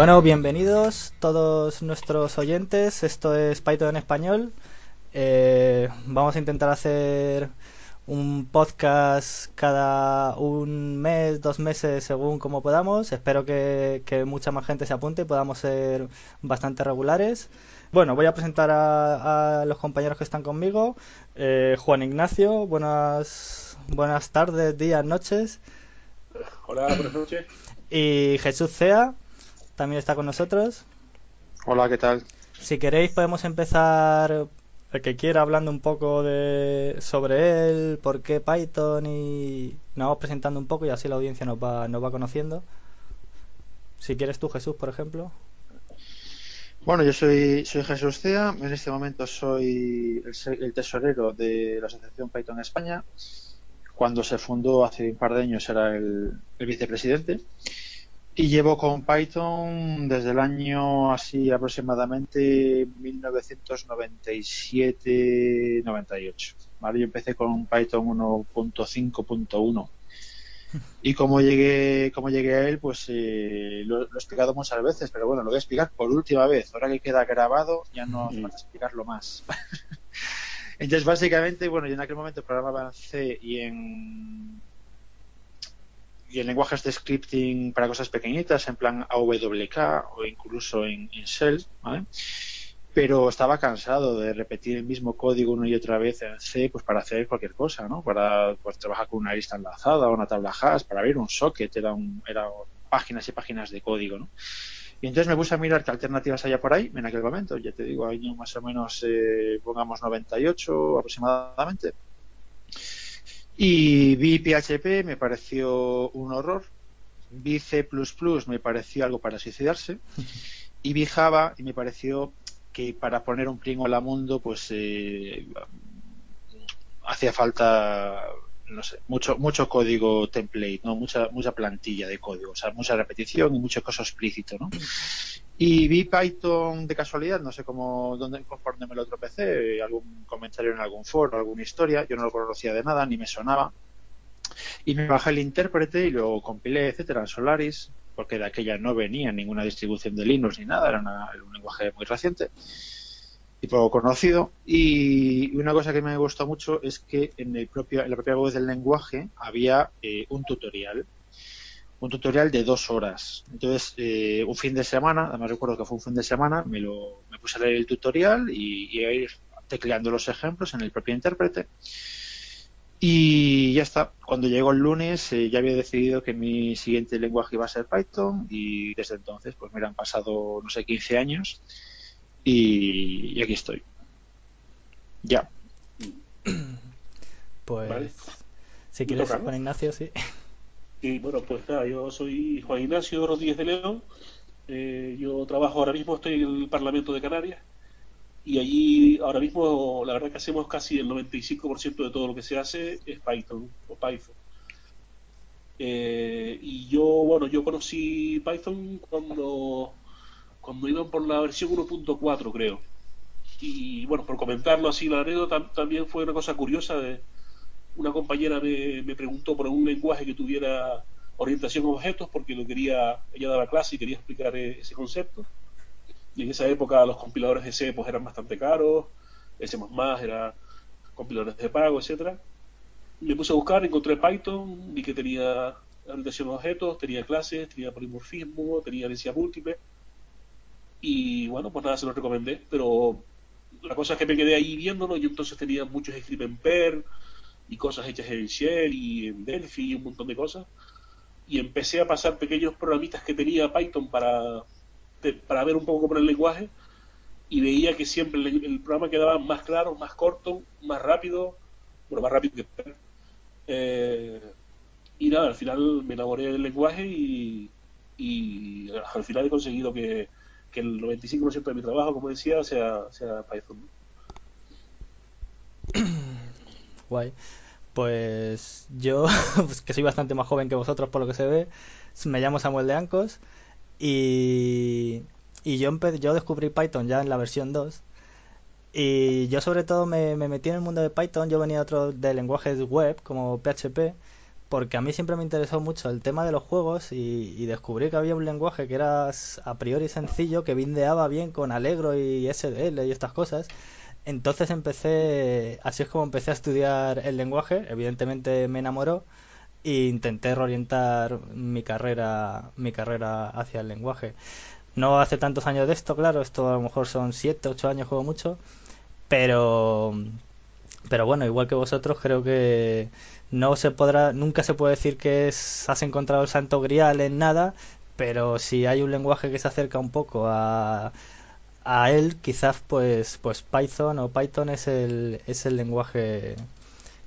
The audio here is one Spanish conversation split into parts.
Bueno, bienvenidos todos nuestros oyentes. Esto es Python en español. Eh, vamos a intentar hacer un podcast cada un mes, dos meses, según como podamos. Espero que, mucha más gente se apunte y podamos ser bastante regulares. Bueno, voy a presentar a, los compañeros que están conmigo. Eh, Juan Ignacio, buenas, buenas tardes, días, noches. Hola, buenas noches. Y Jesús Cea también está con nosotros. Hola, ¿qué tal? Si queréis podemos empezar el que quiera hablando un poco de sobre él, por qué Python y nos vamos presentando un poco y así la audiencia nos va, nos va conociendo. Si quieres tú, Jesús, por ejemplo. Bueno, yo soy, soy Jesús Cea, en este momento soy el, tesorero de la Asociación Python España. Cuando se fundó hace un par de años era el vicepresidente. Y llevo con Python desde el año así aproximadamente 1997-98. ¿vale? Yo empecé con Python 1.5.1 y como llegué, como llegué a él, pues eh, lo, he explicado muchas veces, pero bueno, lo voy a explicar por última vez. Ahora que queda grabado, ya no mm. a explicarlo más. Entonces, básicamente, bueno, yo en aquel momento programaba en C y en y en lenguajes de scripting para cosas pequeñitas, en plan AWK o incluso en, Shell, ¿vale? pero estaba cansado de repetir el mismo código una y otra vez en C pues para hacer cualquier cosa, ¿no? Para pues, trabajar con una lista enlazada o una tabla hash, para abrir un socket, era, un, era páginas y páginas de código, ¿no? Y entonces me puse a mirar qué alternativas había por ahí en aquel momento, ya te digo, año más o menos, eh, pongamos 98 aproximadamente. Y vi PHP, me pareció un horror. Vi C++, me pareció algo para suicidarse. Y vi Java y me pareció que para poner un pringo al mundo, pues eh, hacía falta no sé, mucho, mucho código template, ¿no? Mucha, mucha plantilla de código, o sea, mucha repetición y mucho cosa explícito, ¿no? Y vi Python de casualidad, no sé cómo, dónde, conforme me lo tropecé, algún comentario en algún foro, alguna historia, yo no lo conocía de nada, ni me sonaba. Y me bajé el intérprete y lo compilé, etcétera, en Solaris, porque de aquella no venía ninguna distribución de Linux ni nada, era, un lenguaje muy reciente y poco conocido. Y una cosa que me gustó mucho es que en, el propio, en la propia web del lenguaje había eh, un tutorial. Un tutorial de dos horas. Entonces, eh, un fin de semana, además recuerdo que fue un fin de semana, me, lo, me puse a leer el tutorial y, a ir tecleando los ejemplos en el propio intérprete. Y ya está. Cuando llegó el lunes eh, ya había decidido que mi siguiente lenguaje iba a ser Python y desde entonces pues me han pasado, no sé, 15 años y, aquí estoy. Ya. Pues si quieres, Juan Ignacio, sí. Y bueno, pues nada, yo soy Juan Ignacio Rodríguez de León. Eh, yo trabajo ahora mismo, estoy en el Parlamento de Canarias. Y allí ahora mismo, la verdad que hacemos casi el 95% de todo lo que se hace es Python o Python. Eh, y yo, bueno, yo conocí Python cuando cuando iban por la versión 1.4 creo. Y bueno, por comentarlo así, la anécdota también fue una cosa curiosa. De, una compañera me, preguntó por un lenguaje que tuviera orientación a objetos porque lo quería, ella daba clase y quería explicar e, ese concepto. Y en esa época los compiladores de C pues eran bastante caros, C++ era compiladores de pago, etcétera. Me puse a buscar, encontré Python, vi que tenía orientación a objetos, tenía clases, tenía polimorfismo, tenía herencia múltiple y bueno, pues nada, se lo recomendé, pero la cosa es que me quedé ahí viéndolo y entonces tenía muchos scripts en Perl y cosas hechas en Shell y en Delphi y un montón de cosas. Y empecé a pasar pequeños programitas que tenía Python para, para ver un poco cómo era el lenguaje y veía que siempre el, programa quedaba más claro, más corto, más rápido, bueno, más rápido que. Eh, y nada, al final me enamoré del lenguaje y, y al final he conseguido que, que el 95% de mi trabajo, como decía, sea, sea Python. Pues yo, pues que soy bastante más joven que vosotros por lo que se ve, me llamo Samuel de Ancos y, y yo, yo descubrí Python ya en la versión 2 y yo sobre todo me, me, metí en el mundo de Python, yo venía de otros de lenguajes web como PHP porque a mí siempre me interesó mucho el tema de los juegos y, y descubrí que había un lenguaje que era a priori sencillo, que bindeaba bien con Allegro y SDL y estas cosas. Entonces empecé, así es como empecé a estudiar el lenguaje, evidentemente me enamoró e intenté reorientar mi carrera, mi carrera hacia el lenguaje. No hace tantos años de esto, claro, esto a lo mejor son 7, 8 años, juego mucho, pero pero bueno, igual que vosotros, creo que no se podrá, nunca se puede decir que has encontrado el santo grial en nada, pero si hay un lenguaje que se acerca un poco a, a él, quizás pues, pues Python o Python es el, es el lenguaje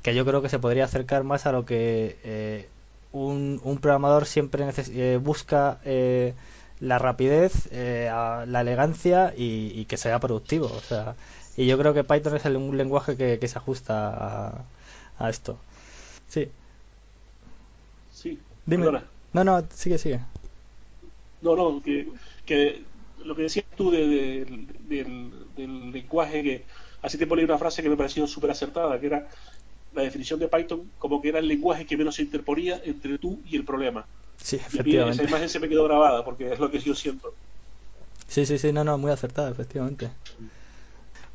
que yo creo que se podría acercar más a lo que eh, un, un, programador siempre eh, busca eh, la rapidez, eh, la elegancia y, y, que sea productivo. O sea, y yo creo que Python es el, un lenguaje que, que se ajusta a, a, esto. Sí. Sí. Dime. Perdona. No, no, sigue, sigue. No, no, que, que lo que decías tú de, de, del, del, lenguaje, que hace tiempo leí una frase que me pareció súper acertada, que era la definición de Python como que era el lenguaje que menos se interponía entre tú y el problema. Sí, efectivamente. Y esa imagen se me quedó grabada porque es lo que yo siento. Sí, sí, sí, no, no, muy acertada, efectivamente.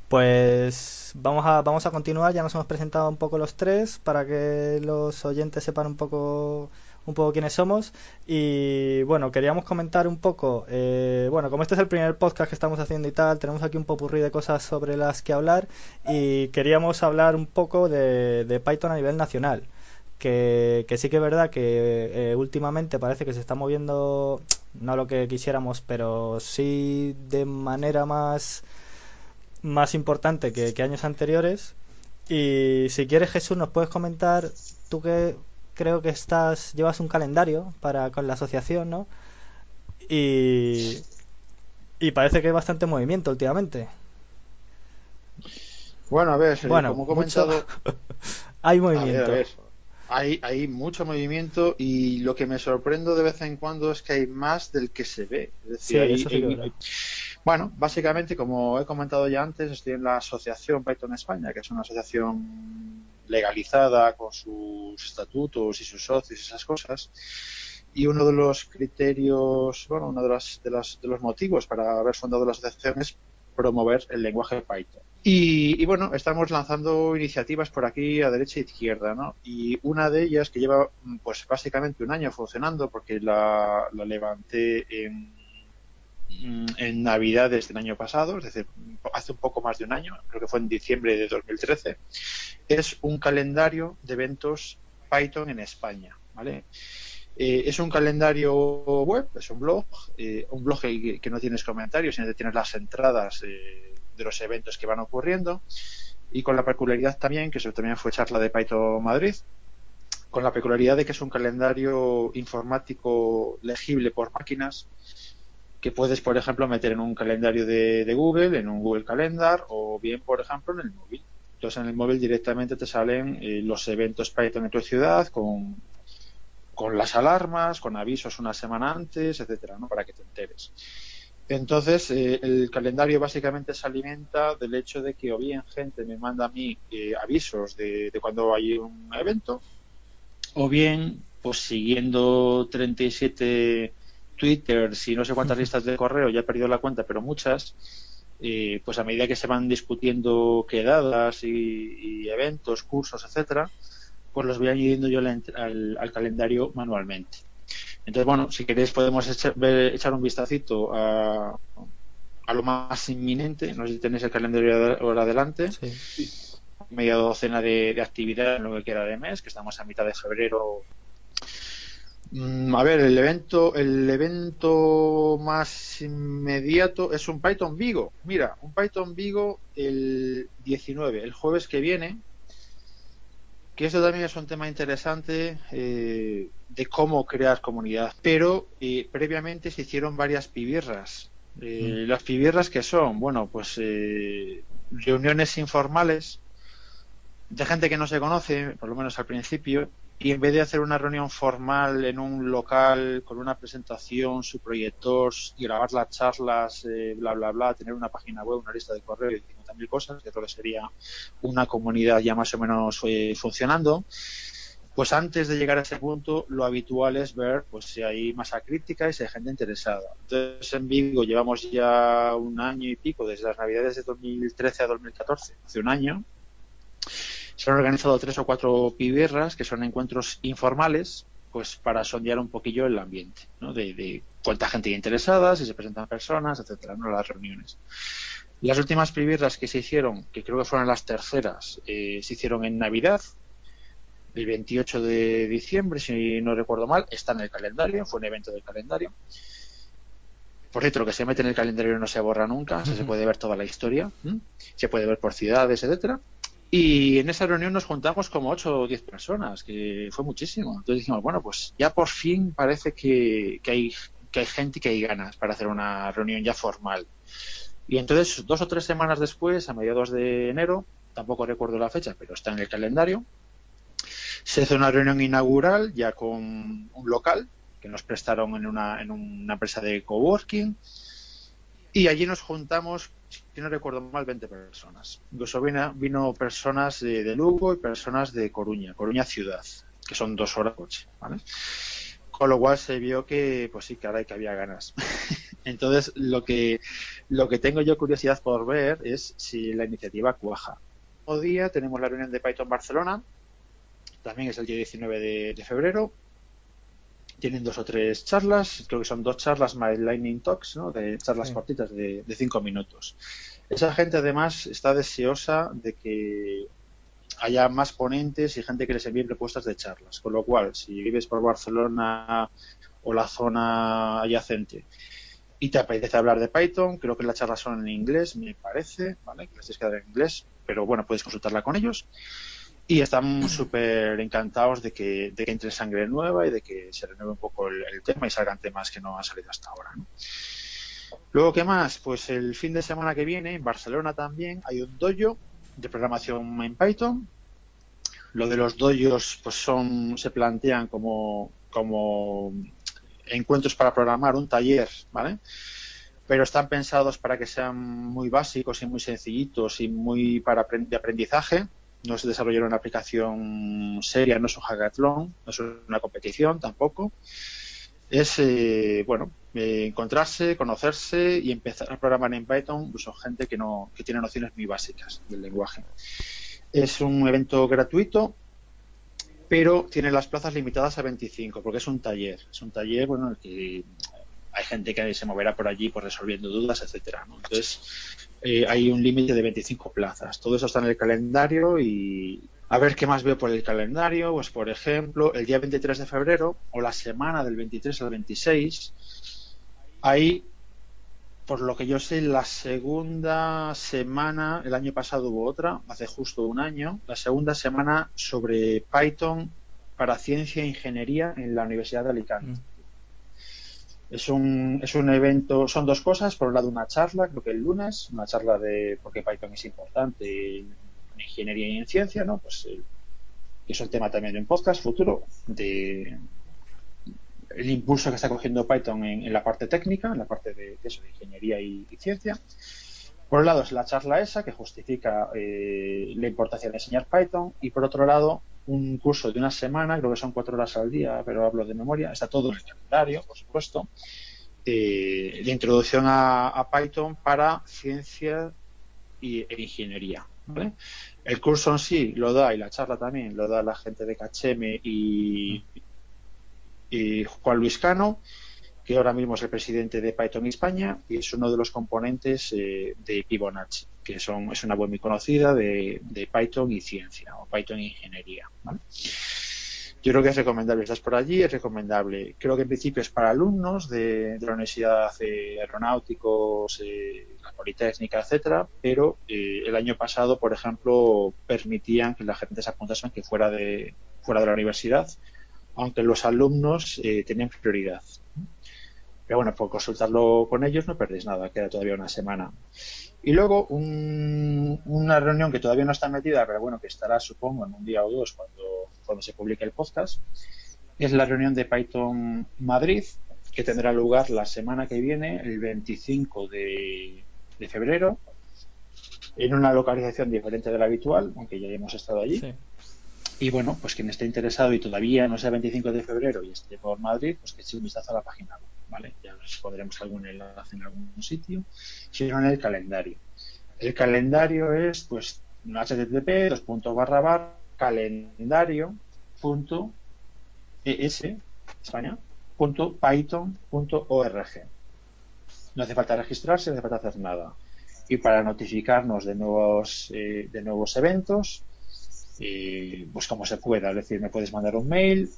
Pues vamos a, vamos a continuar, ya nos hemos presentado un poco los tres para que los oyentes sepan un poco un poco quiénes somos y bueno, queríamos comentar un poco, eh, bueno, como este es el primer podcast que estamos haciendo y tal, tenemos aquí un popurrí de cosas sobre las que hablar y queríamos hablar un poco de, de Python a nivel nacional. Que, que, sí que es verdad que eh, últimamente parece que se está moviendo, no lo que quisiéramos, pero sí de manera más, más importante que, que años anteriores. Y si quieres, Jesús, nos puedes comentar, tú que creo que estás llevas un calendario para con la asociación, ¿no? Y y parece que hay bastante movimiento últimamente. Bueno, a ver, bueno, como he comentado, mucho... hay movimiento. A ver, a ver. Hay, hay mucho movimiento y lo que me sorprendo de vez en cuando es que hay más del que se ve. Es decir, sí, hay, eso sí hay, bueno, básicamente, como he comentado ya antes, estoy en la asociación Python España, que es una asociación legalizada con sus estatutos y sus socios y esas cosas. Y uno de los criterios, bueno, uno de, las, de, las, de los motivos para haber fundado la asociación es promover el lenguaje Python. Y, bueno, estamos lanzando iniciativas por aquí a derecha e izquierda, ¿no? Y una de ellas que lleva, pues básicamente un año funcionando, porque la, la levanté en, en Navidades del año pasado, es decir, hace un poco más de un año, creo que fue en diciembre de 2013, es un calendario de eventos Python en España, ¿vale? Eh, es un calendario web, es un blog, eh, un blog que, que, no tienes comentarios, sino que tienes las entradas eh, de los eventos que van ocurriendo y con la peculiaridad también, que eso también fue charla de Python Madrid, con la peculiaridad de que es un calendario informático legible por máquinas puedes, por ejemplo, meter en un calendario de, de, Google, en un Google Calendar o bien, por ejemplo, en el móvil. Entonces, en el móvil directamente te salen eh, los eventos Python en tu ciudad con, con las alarmas, con avisos una semana antes, etcétera, ¿no? Para que te enteres. Entonces, eh, el calendario básicamente se alimenta del hecho de que o bien gente me manda a mí eh, avisos de, de, cuando hay un evento, o bien, pues siguiendo 37 Twitter y no sé cuántas listas de correo, ya he perdido la cuenta, pero muchas, eh, pues a medida que se van discutiendo quedadas y, y eventos, cursos, etcétera, pues los voy añadiendo yo al, al, al, calendario manualmente. Entonces, bueno, si queréis podemos echar, ver, echar un vistacito a, a, lo más inminente. No sé si tenéis el calendario ahora adelante. Sí. Media docena de, de actividades en lo que queda de mes, que estamos a mitad de febrero a ver, el evento, el evento más inmediato es un Python Vigo. Mira, un Python Vigo el 19, el jueves que viene. Que esto también es un tema interesante eh, de cómo crear comunidad. Pero eh, previamente se hicieron varias pibirras. Eh, mm. Las pibirras que son, bueno, pues eh, reuniones informales de gente que no se conoce, por lo menos al principio, y en vez de hacer una reunión formal en un local con una presentación, su proyector, y grabar las charlas, eh, bla, bla, bla, tener una página web, una lista de correo y 50.000 cosas, que creo que sería una comunidad ya más o menos eh, funcionando, pues antes de llegar a ese punto, lo habitual es ver pues si hay masa crítica y si hay gente interesada. Entonces, en Vigo llevamos ya un año y pico, desde las navidades de 2013 a 2014, hace un año. Se han organizado tres o cuatro pibirras, que son encuentros informales, pues para sondear un poquillo el ambiente, ¿no? De, cuánta gente hay interesada, si se presentan personas, etcétera, ¿no? Las reuniones. Las últimas pibirras que se hicieron, que creo que fueron las terceras, eh, se hicieron en Navidad, el 28 de diciembre, si no recuerdo mal, está en el calendario, fue un evento del calendario. Por cierto, lo que se mete en el calendario no se borra nunca, se puede ver toda la historia, se puede ver por ciudades, etcétera. Y en esa reunión nos juntamos como 8 o 10 personas, que fue muchísimo. Entonces dijimos, bueno, pues ya por fin parece que, hay, que hay gente y que hay ganas para hacer una reunión ya formal. Y entonces, dos o tres semanas después, a mediados de enero, tampoco recuerdo la fecha, pero está en el calendario, se hizo una reunión inaugural ya con un local que nos prestaron en una, en una empresa de coworking y allí nos juntamos, si no recuerdo mal, 20 personas. Incluso vino, vino personas de, Lugo y personas de Coruña, Coruña ciudad, que son dos horas de coche, Con lo cual se vio que, pues sí, caray, que había ganas. Entonces, lo que, lo que tengo yo curiosidad por ver es si la iniciativa cuaja. Hoy día tenemos la reunión de Python Barcelona, también es el día 19 de, febrero. Tienen dos o tres charlas, creo que son dos charlas más Lightning Talks, ¿no? de charlas cortitas de, cinco minutos. Esa gente además está deseosa de que haya más ponentes y gente que les envíe propuestas de charlas. Con lo cual, si vives por Barcelona o la zona adyacente y te apetece hablar de Python, creo que las charlas son en inglés, me parece, ¿vale? Que las tienes que dar en inglés, pero bueno, puedes consultarla con ellos. Y estamos súper encantados de que, entre sangre nueva y de que se renueve un poco el, tema y salgan temas que no han salido hasta ahora. Luego, ¿qué más? Pues el fin de semana que viene, en Barcelona también, hay un dojo de programación en Python. Lo de los dojos pues son, se plantean como, como encuentros para programar, un taller, ¿vale? Pero están pensados para que sean muy básicos y muy sencillitos y muy para de aprendizaje no se desarrolló una aplicación seria, no es un hackathon, no es una competición tampoco. Es, eh, bueno, eh, encontrarse, conocerse y empezar a programar en Python, pues son gente que, no, que tiene nociones muy básicas del lenguaje. Es un evento gratuito, pero tiene las plazas limitadas a 25, porque es un taller. Es un taller, bueno, en el que hay gente que se moverá por allí por resolviendo dudas, etcétera. Entonces, eh, hay un límite de 25 plazas. Todo eso está en el calendario y a ver qué más veo por el calendario. Pues, por ejemplo, el día 23 de febrero o la semana del 23 al 26, hay, por lo que yo sé, la segunda semana, el año pasado hubo otra, hace justo un año, la segunda semana sobre Python para ciencia e ingeniería en la Universidad de Alicante. Mm. Es un, es un evento, son dos cosas. Por un lado, una charla, creo que el lunes, una charla de por qué Python es importante en, ingeniería y en ciencia, ¿no? Pues eh, es el tema también de un podcast futuro, de el impulso que está cogiendo Python en, la parte técnica, en la parte de, eso, de ingeniería y, ciencia. Por un lado es la charla esa que justifica eh, la importancia de enseñar Python y por otro lado un curso de una semana, creo que son cuatro horas al día, pero hablo de memoria, está todo en el calendario, por supuesto, eh, de introducción a, Python para ciencia y, e ingeniería. El curso en sí lo da, y la charla también, lo da la gente de Cacheme y, y Juan Luis Cano, que ahora mismo es el presidente de Python España y es uno de los componentes eh, de Fibonacci, que son, es una web muy conocida de, Python y ciencia, o Python e ingeniería. Yo creo que es recomendable, estás por allí, es recomendable. Creo que en principio es para alumnos de, la Universidad de Aeronáuticos, eh, la Politécnica, etcétera, pero eh, el año pasado, por ejemplo, permitían que la gente se apuntase que fuera de, fuera de la universidad, aunque los alumnos tenían prioridad. Pero bueno, por consultarlo con ellos no perdéis nada, queda todavía una semana. Y luego una reunión que todavía no está metida, pero bueno, que estará supongo en un día o dos cuando, cuando se publique el podcast, es la reunión de Python Madrid, que tendrá lugar la semana que viene, el 25 de, febrero, en una localización diferente de la habitual, aunque ya hemos estado allí. Y bueno, pues quien esté interesado y todavía no sea 25 de febrero y esté por Madrid, pues que eche un vistazo a la página web, ¿vale? Ya os pondremos algún enlace en algún sitio, sino en el calendario. El calendario es, pues, http dos puntos barra barra calendario punto es España punto python punto org. No hace falta registrarse, no hace falta hacer nada. Y para notificarnos de nuevos eh, de nuevos eventos, pues como se pueda. Es decir, me puedes mandar un mail,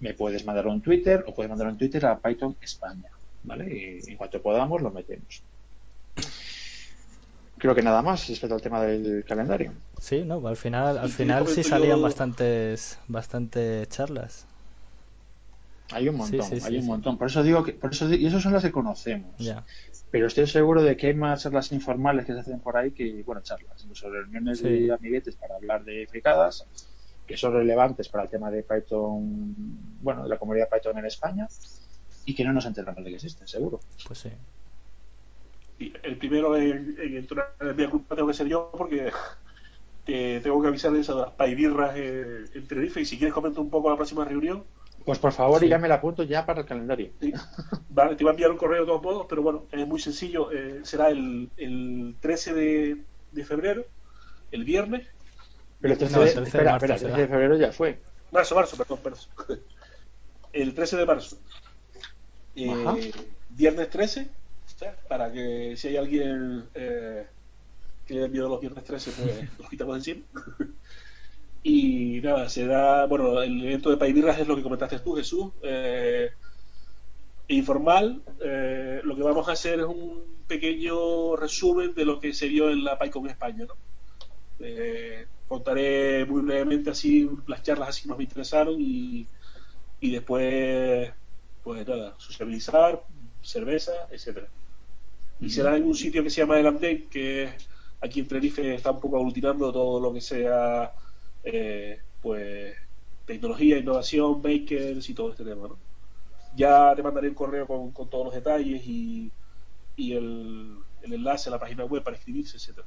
me puedes mandar un Twitter o puedes mandar un Twitter a Python España. ¿vale? Y en cuanto podamos, lo metemos. Creo que nada más respecto al tema del calendario. Sí, no, al final, al final sí salían bastantes, bastantes charlas. Hay un montón, hay un montón. Por eso digo que, por eso, y eso son las que conocemos. Pero estoy seguro de que hay más charlas informales que se hacen por ahí que, bueno, charlas, incluso reuniones de amiguetes para hablar de fricadas, que son relevantes para el tema de Python, bueno, de la comunidad Python en España, y que no nos enteramos de que existen, seguro. Pues sí. el primero en, entrar en mi culpa tengo que ser yo porque tengo que avisar de eso de las paibirras en Tenerife y si quieres comento un poco la próxima reunión pues por favor, y ya me la apunto ya para el calendario. Vale, te voy a enviar un correo de todos modos, pero bueno, es muy sencillo. Eh, será el, el 13 de, de, febrero, el viernes. Pero el 13, de, espera, espera, el 13 de febrero ya fue. Marzo, marzo, perdón, marzo. El 13 de marzo. Eh, viernes 13, para que si hay alguien eh, que le dé miedo los viernes 13, pues los quitamos encima. Y nada, se da, bueno, el evento de Paibirras es lo que comentaste tú, Jesús, eh, informal. Eh, lo que vamos a hacer es un pequeño resumen de lo que se vio en la PyCon España. ¿no? Eh, contaré muy brevemente así las charlas así que nos interesaron y, y después, pues nada, socializar, cerveza, etcétera. Y será en un sitio que se llama El Update, que aquí en Tenerife está un poco aglutinando todo lo que sea eh, pues tecnología, innovación, bakers y todo este tema, ¿no? Ya te mandaré un correo con, todos los detalles y, el, enlace a la página web para inscribirse, etcétera.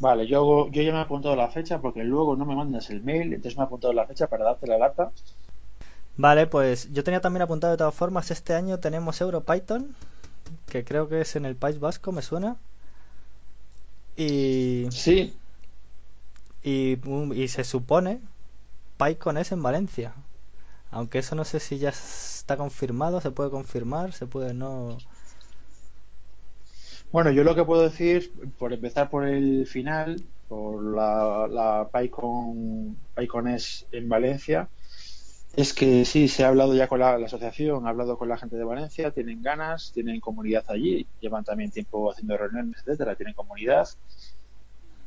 Vale, yo, yo ya me he apuntado la fecha porque luego no me mandas el mail, entonces me he apuntado la fecha para darte la lata. Vale, pues yo tenía también apuntado de todas formas, este año tenemos EuroPython, que creo que es en el País Vasco, me suena. Y... Sí, y, y se supone PyCon es en Valencia. Aunque eso no sé si ya está confirmado, se puede confirmar, se puede no. Bueno, yo lo que puedo decir, por empezar por el final, por la, la PyCon, PyCon es en Valencia, es que sí, se ha hablado ya con la, asociación, ha hablado con la gente de Valencia, tienen ganas, tienen comunidad allí, llevan también tiempo haciendo reuniones, etcétera, tienen comunidad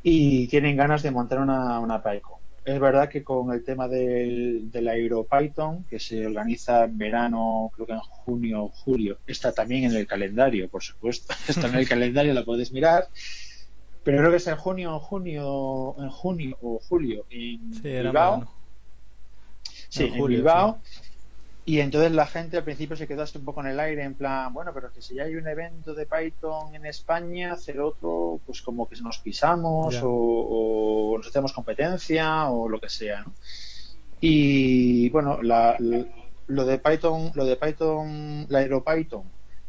y tienen ganas de montar una, una PyCon. Es verdad que con el tema del, del AeroPython, que se organiza en verano, creo que en junio o julio, está también en el calendario, por supuesto. Está en el calendario, lo puedes mirar. Pero creo que es en junio, junio, en junio o julio en Bilbao. Sí, en, Bilbao. Y entonces la gente al principio se quedó un poco en el aire, en plan, bueno, pero que si ya hay un evento de Python en España, hacer otro, pues como que nos pisamos o, nos hacemos competencia o lo que sea, ¿no? Y bueno, lo de Python, lo de Python, la AeroPython,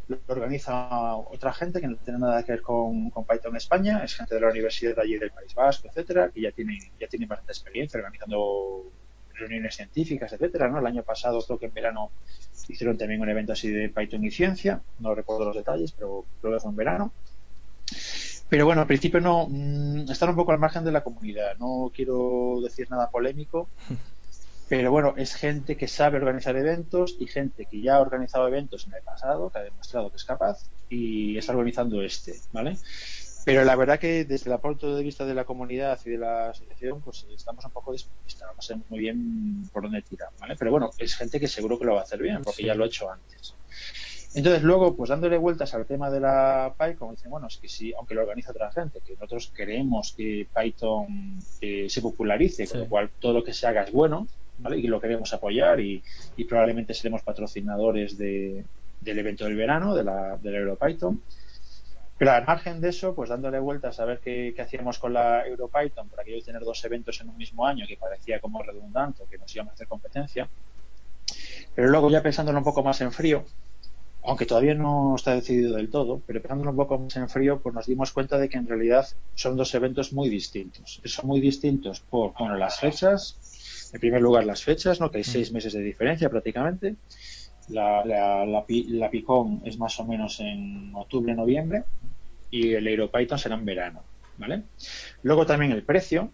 lo organiza otra gente que no tiene nada que ver con, con Python España, es gente de la universidad de allí del País Vasco, etcétera, que ya tiene, ya tiene bastante experiencia organizando reuniones científicas, etcétera, ¿no? El año pasado creo que en verano hicieron también un evento así de Python y ciencia, no recuerdo los detalles, pero creo que fue en verano. Pero bueno, al principio no mm, están un poco al margen de la comunidad. No quiero decir nada polémico, pero bueno, es gente que sabe organizar eventos y gente que ya ha organizado eventos en el pasado, que ha demostrado que es capaz y está organizando este, ¿vale? Pero la verdad que desde el punto de vista de la comunidad y de la asociación, pues estamos un poco despistas, no sé muy bien por dónde tirar, ¿vale? Pero bueno, es gente que seguro que lo va a hacer bien, porque ya lo ha hecho antes. Entonces luego, pues dándole vueltas al tema de la Python, dicen, bueno, es que sí, aunque lo organiza otra gente, que nosotros queremos que Python eh, se popularice, con lo cual todo lo que se haga es bueno, ¿vale? Y lo queremos apoyar y, probablemente seremos patrocinadores de, del evento del verano, de la, del EuroPython. Pero al margen de eso, pues dándole vueltas a ver qué, hacíamos con la EuroPython, por aquello de tener dos eventos en un mismo año, que parecía como redundante, que nos íbamos a hacer competencia. Pero luego ya pensándolo un poco más en frío, aunque todavía no está decidido del todo, pero pensándolo un poco más en frío, pues nos dimos cuenta de que en realidad son dos eventos muy distintos. Son muy distintos por, bueno, las fechas, en primer lugar las fechas, ¿no? que hay seis meses de diferencia prácticamente. La, la, la, Picón es más o menos en octubre, noviembre, y el EuroPython será en verano, ¿vale? Luego también el precio,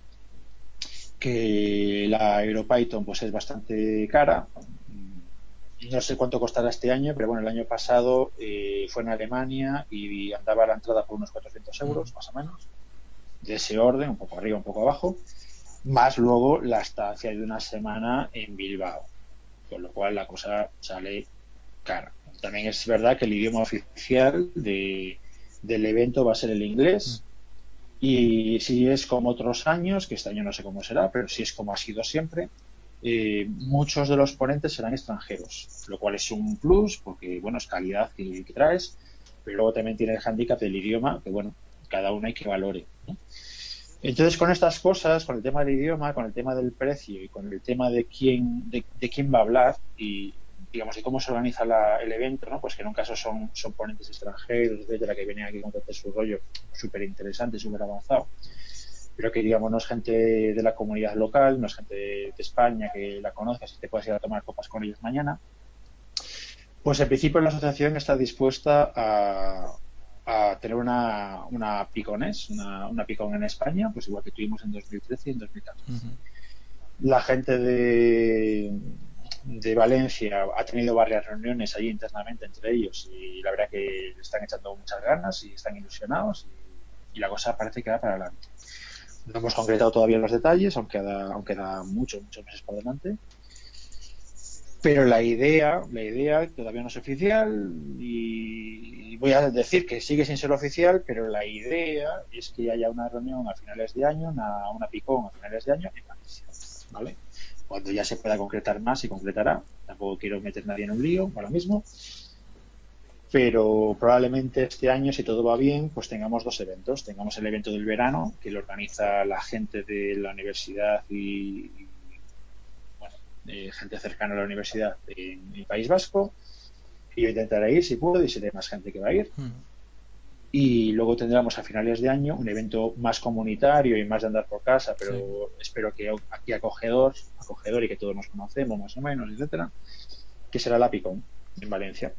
que la EuroPython pues es bastante cara. No sé cuánto costará este año, pero bueno, el año pasado eh, fue en Alemania y andaba la entrada por unos 400 euros, más o menos, de ese orden, un poco arriba, un poco abajo, más luego la estancia de una semana en Bilbao, con lo cual la cosa sale cara. También es verdad que el idioma oficial de, del evento va a ser el inglés. Y si es como otros años, que este año no sé cómo será, pero si es como ha sido siempre, eh, muchos de los ponentes serán extranjeros, lo cual es un plus porque, bueno, es calidad que, traes, pero luego también tiene el handicap del idioma, que, bueno, cada uno hay que valore. Entonces, con estas cosas, con el tema del idioma, con el tema del precio y con el tema de quién, de, de quién va a hablar y, digamos, de cómo se organiza el evento, ¿no? Pues que en un caso son, son ponentes extranjeros, la que vienen aquí a contar su rollo súper interesante, súper avanzado, pero que, digamos, no es gente de la comunidad local, no es gente de, España que la conozcas y te puedes ir a tomar copas con ellos mañana. Pues en principio la asociación está dispuesta a, a tener una, una picones, una, una picón en España, pues igual que tuvimos en 2013 y en 2014. La gente de, de Valencia ha tenido varias reuniones ahí internamente entre ellos y la verdad que están echando muchas ganas y están ilusionados y, la cosa parece que va para adelante. No hemos concretado todavía los detalles, aunque da, aunque da muchos, muchos meses por delante. Pero la idea, la idea todavía no es oficial y voy a decir que sigue sin ser oficial, pero la idea es que haya una reunión a finales de año, una, una picón a finales de año en Valencia, ¿vale? Cuando ya se pueda concretar más, se concretará. Tampoco quiero meter nadie en un lío ahora mismo. Pero probablemente este año, si todo va bien, pues tengamos dos eventos. Tengamos el evento del verano, que lo organiza la gente de la universidad y, bueno, gente cercana a la universidad en el País Vasco. Y yo intentaré ir si puedo y seré más gente que va a ir. Hmm y luego tendremos a finales de año un evento más comunitario y más de andar por casa, pero espero que aquí acogedor, acogedor y que todos nos conocemos más o menos, etcétera, que será la Picón en Valencia.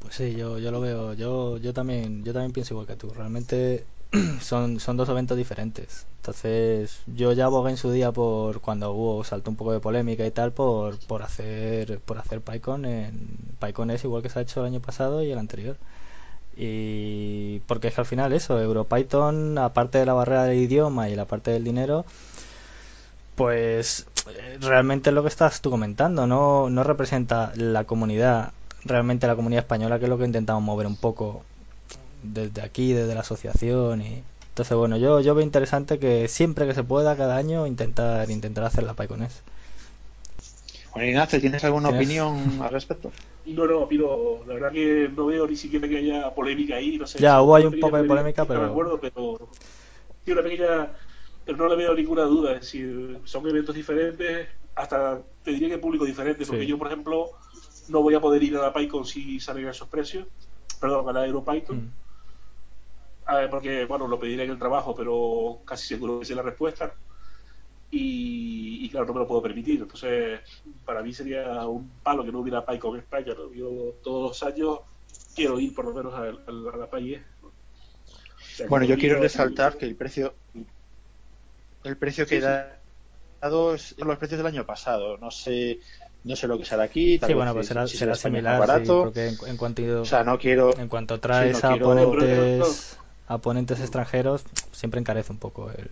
Pues sí, yo, yo lo veo, yo, yo también, yo también pienso igual que tú. Realmente son, son dos eventos diferentes. Entonces, yo ya abogué en su día por cuando hubo saltó un poco de polémica y tal por, por hacer por hacer PyCon en PyCon es igual que se ha hecho el año pasado y el anterior. Y porque es que al final eso, EuroPython, aparte de la barrera del idioma y la parte del dinero, pues realmente lo que estás tú comentando, no, no representa la comunidad, realmente la comunidad española, que es lo que intentamos mover un poco desde aquí, desde la asociación y entonces bueno, yo yo veo interesante que siempre que se pueda cada año intentar intentar hacer la PyConES. Bueno, Ignacio, ¿tienes alguna opinión al respecto? No, no, pido, la verdad que no veo ni siquiera que haya polémica ahí, no sé. Ya, hubo ahí un poco de polémica, pero... No me acuerdo, pero... Sí, una pequeña... Pero no le veo ninguna duda, es decir, son eventos diferentes, hasta te diría que público diferente, porque yo, por ejemplo, no voy a poder ir a la PyCon si salen esos precios, perdón, a la EuroPython. Mm porque, bueno, lo pediré en el trabajo, pero casi seguro que sea la respuesta. Y, claro, no me lo puedo permitir. Entonces, para mí sería un palo que no hubiera PyCon en España. Yo todos los años quiero ir por lo menos a, la PAI. bueno, yo quiero resaltar que el precio el precio que he dado es los precios del año pasado. No sé no sé lo que será aquí. sí, bueno, pues será, será similar, barato. porque en, cuanto, o sea, no quiero, en cuanto traes a ponentes a ponentes extranjeros, siempre encarece un poco el.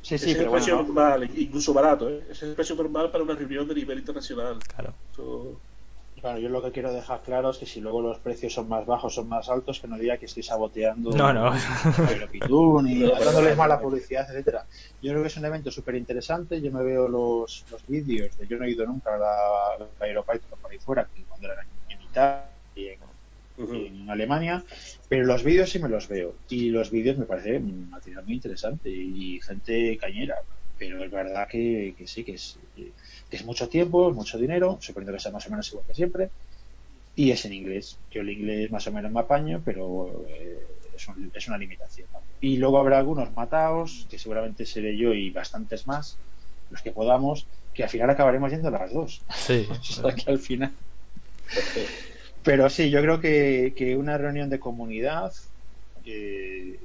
Sí, sí, pero precio normal, incluso barato, ¿eh? es el precio normal para una reunión de nivel internacional. Claro. Bueno, yo lo que quiero dejar claro es que si luego los precios son más bajos, son más altos, que no diga que estoy saboteando no, no. y dándoles mala publicidad, etcétera. Yo creo que es un evento súper interesante. Yo me veo los, los vídeos de yo no he ido nunca a la, la por ahí fuera, cuando era en Italia y en en Alemania, pero los vídeos sí me los veo. Y los vídeos me parece un material muy interesante y gente cañera. Pero es verdad que, sí, que es, es mucho tiempo, es mucho dinero, suponiendo que sea más o menos igual que siempre. Y es en inglés. Yo el inglés más o menos me apaño, pero eh, es, una limitación. Y luego habrá algunos mataos, que seguramente seré yo y bastantes más, los que podamos, que al final acabaremos yendo las dos. Sí. o sea que al final. Pero sí, yo creo que, una reunión de comunidad, eh,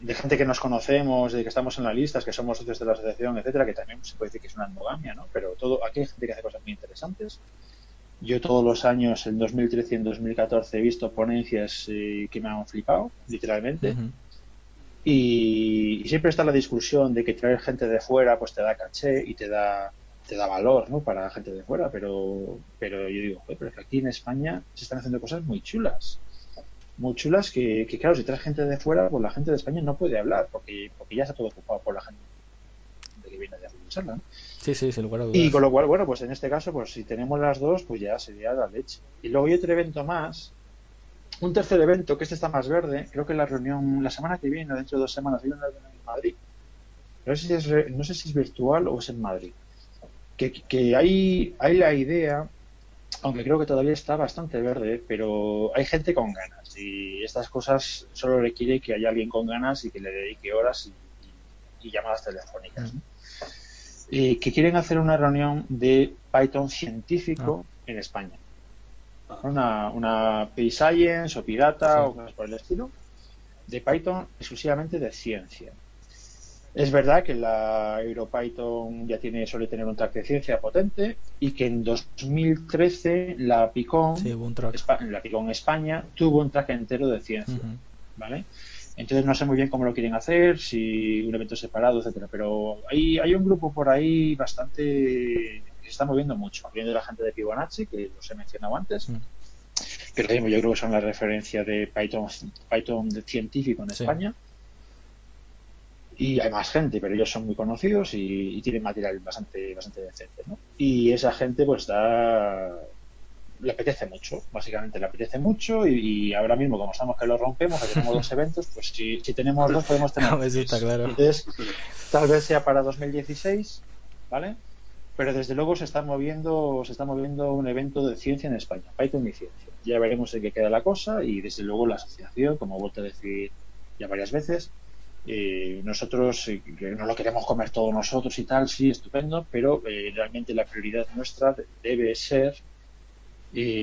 de gente que nos conocemos, de que estamos en las listas, que somos socios de la asociación, etcétera, que también se puede decir que es una endogamia, ¿no? Pero todo, aquí hay gente que hace cosas muy interesantes. Yo todos los años, en 2013 y en 2014, he visto ponencias eh, que me han flipado, literalmente. y, siempre está la discusión de que traer gente de fuera pues te da caché y te da te da valor ¿no? para la gente de fuera, pero, pero yo digo, pero es que aquí en España se están haciendo cosas muy chulas. Muy chulas que, claro, si traes gente de fuera, pues la gente de España no puede hablar, porque, porque ya está todo ocupado por la gente que viene de Bruselas. Sí, sí, sin lugar Y con lo cual, bueno, pues en este caso, pues si tenemos las dos, pues ya sería la leche. Y luego hay otro evento más, un tercer evento, que este está más verde, creo que la reunión, la semana que viene, dentro de dos semanas, hay una reunión en Madrid. No sé si es, no sé si es virtual o es en Madrid que, hay, hay la idea, aunque creo que todavía está bastante verde, pero hay gente con ganas y estas cosas solo requiere que haya alguien con ganas y que le dedique horas y, llamadas telefónicas. y que quieren hacer una reunión de Python científico ah. en España. Una, una Science o Pirata o cosas por el estilo, de Python exclusivamente de ciencia. Es verdad que la EuroPython ya tiene, suele tener un track de ciencia potente y que en 2013 la Picon, la Picon España, tuvo un track entero de ciencia, ¿vale? Entonces no sé muy bien cómo lo quieren hacer, si un evento separado, etcétera, pero hay, hay un grupo por ahí bastante que se está moviendo mucho. Viene de la gente de Fibonacci, que los he mencionado antes, pero yo creo que son la referencia de Python, Python de científico en España y hay más gente, pero ellos son muy conocidos y, tienen material bastante, bastante decente, ¿no? Y esa gente pues está le apetece mucho, básicamente le apetece mucho y, ahora mismo como estamos que lo rompemos, que tenemos dos eventos, pues si, si tenemos dos podemos tener claro. Entonces, tal vez sea para 2016, ¿vale? Pero desde luego se está moviendo, se está moviendo un evento de ciencia en España, Python y ciencia. Ya veremos en qué queda la cosa y desde luego la asociación, como vuelto a decir ya varias veces, eh, nosotros eh, no lo queremos comer todos nosotros y tal, sí, estupendo, pero eh, realmente la prioridad nuestra debe ser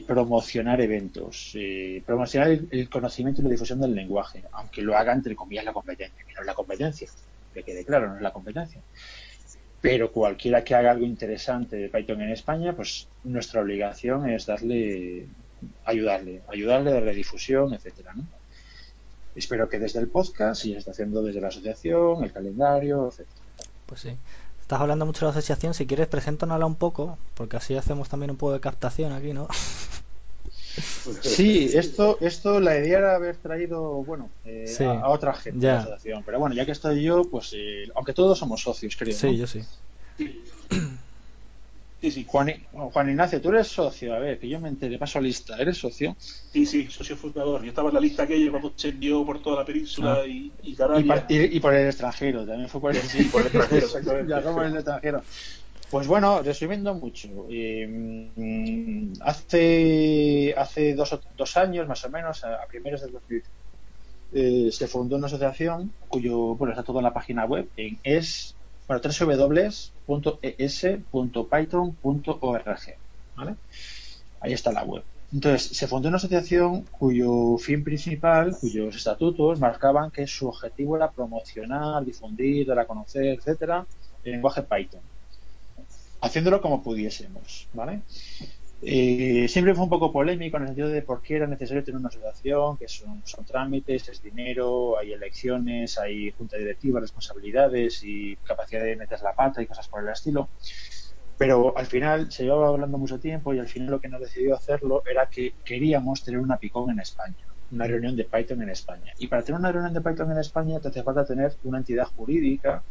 promocionar eventos, promocionar el, conocimiento y la difusión del lenguaje, aunque lo haga entre comillas la competencia, que no es la competencia, que quede claro, no es la competencia. Pero cualquiera que haga algo interesante de Python en España, pues nuestra obligación es darle, ayudarle, ayudarle, darle difusión, etcétera, ¿no? Espero que desde el podcast y está haciendo desde la asociación, el calendario, etc. Pues sí. Estás hablando mucho de la asociación, si quieres preséntanosla un poco, porque así hacemos también un poco de captación aquí, ¿no? Sí, esto, esto la idea era haber traído, bueno, eh, a, otra gente de la asociación, pero bueno, ya que estoy yo, pues, eh, aunque todos somos socios, creo. Sí, yo sí. Sí, sí. Juan, Juan, Ignacio, tú eres socio, a ver, que yo me enteré, paso lista, ¿eres socio? Sí, sí, socio fundador. Yo estaba en la lista aquella cuando se envió por toda la península ah. y, y, y, por el extranjero, también fue por el, sí, por el extranjero. ya como el extranjero. Pues bueno, resumiendo mucho, eh, hace, hace dos, dos, años más o menos, a, primeros del 2000, eh, se fundó una asociación cuyo, bueno, está todo en la página web, en es bueno, www.es.python.org. ¿vale? Ahí está la web. Entonces, se fundó una asociación cuyo fin principal, cuyos estatutos marcaban que su objetivo era promocionar, difundir, dar a conocer, etcétera, el lenguaje Python. Haciéndolo como pudiésemos, ¿vale? Eh, siempre fue un poco polémico en el sentido de por qué era necesario tener una asociación, que son, son trámites, es dinero, hay elecciones, hay junta directiva, responsabilidades y capacidad de meter la pata y cosas por el estilo. Pero al final se llevaba hablando mucho tiempo y al final lo que nos decidió hacerlo era que queríamos tener una picón en España, una reunión de Python en España. Y para tener una reunión de Python en España te hace falta tener una entidad jurídica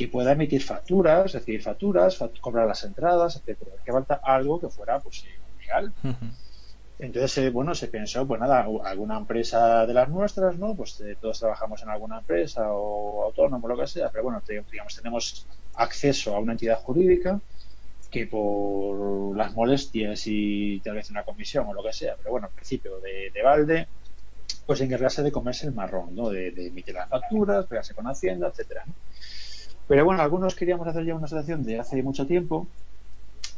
que pueda emitir facturas, decir, facturas, cobrar las entradas, etcétera. Que falta algo que fuera pues legal. Entonces, eh, bueno, se pensó, pues nada, alguna empresa de las nuestras, ¿no? Pues eh, todos trabajamos en alguna empresa o autónomo, lo que sea, pero bueno, digamos, tenemos acceso a una entidad jurídica que por las molestias y tal vez una comisión o lo que sea, pero bueno, en principio de, de balde, pues encargarse de comerse el marrón, ¿no? De, emitir las facturas, pegarse con Hacienda, etcétera. Pero bueno, algunos queríamos hacer ya una asociación de hace mucho tiempo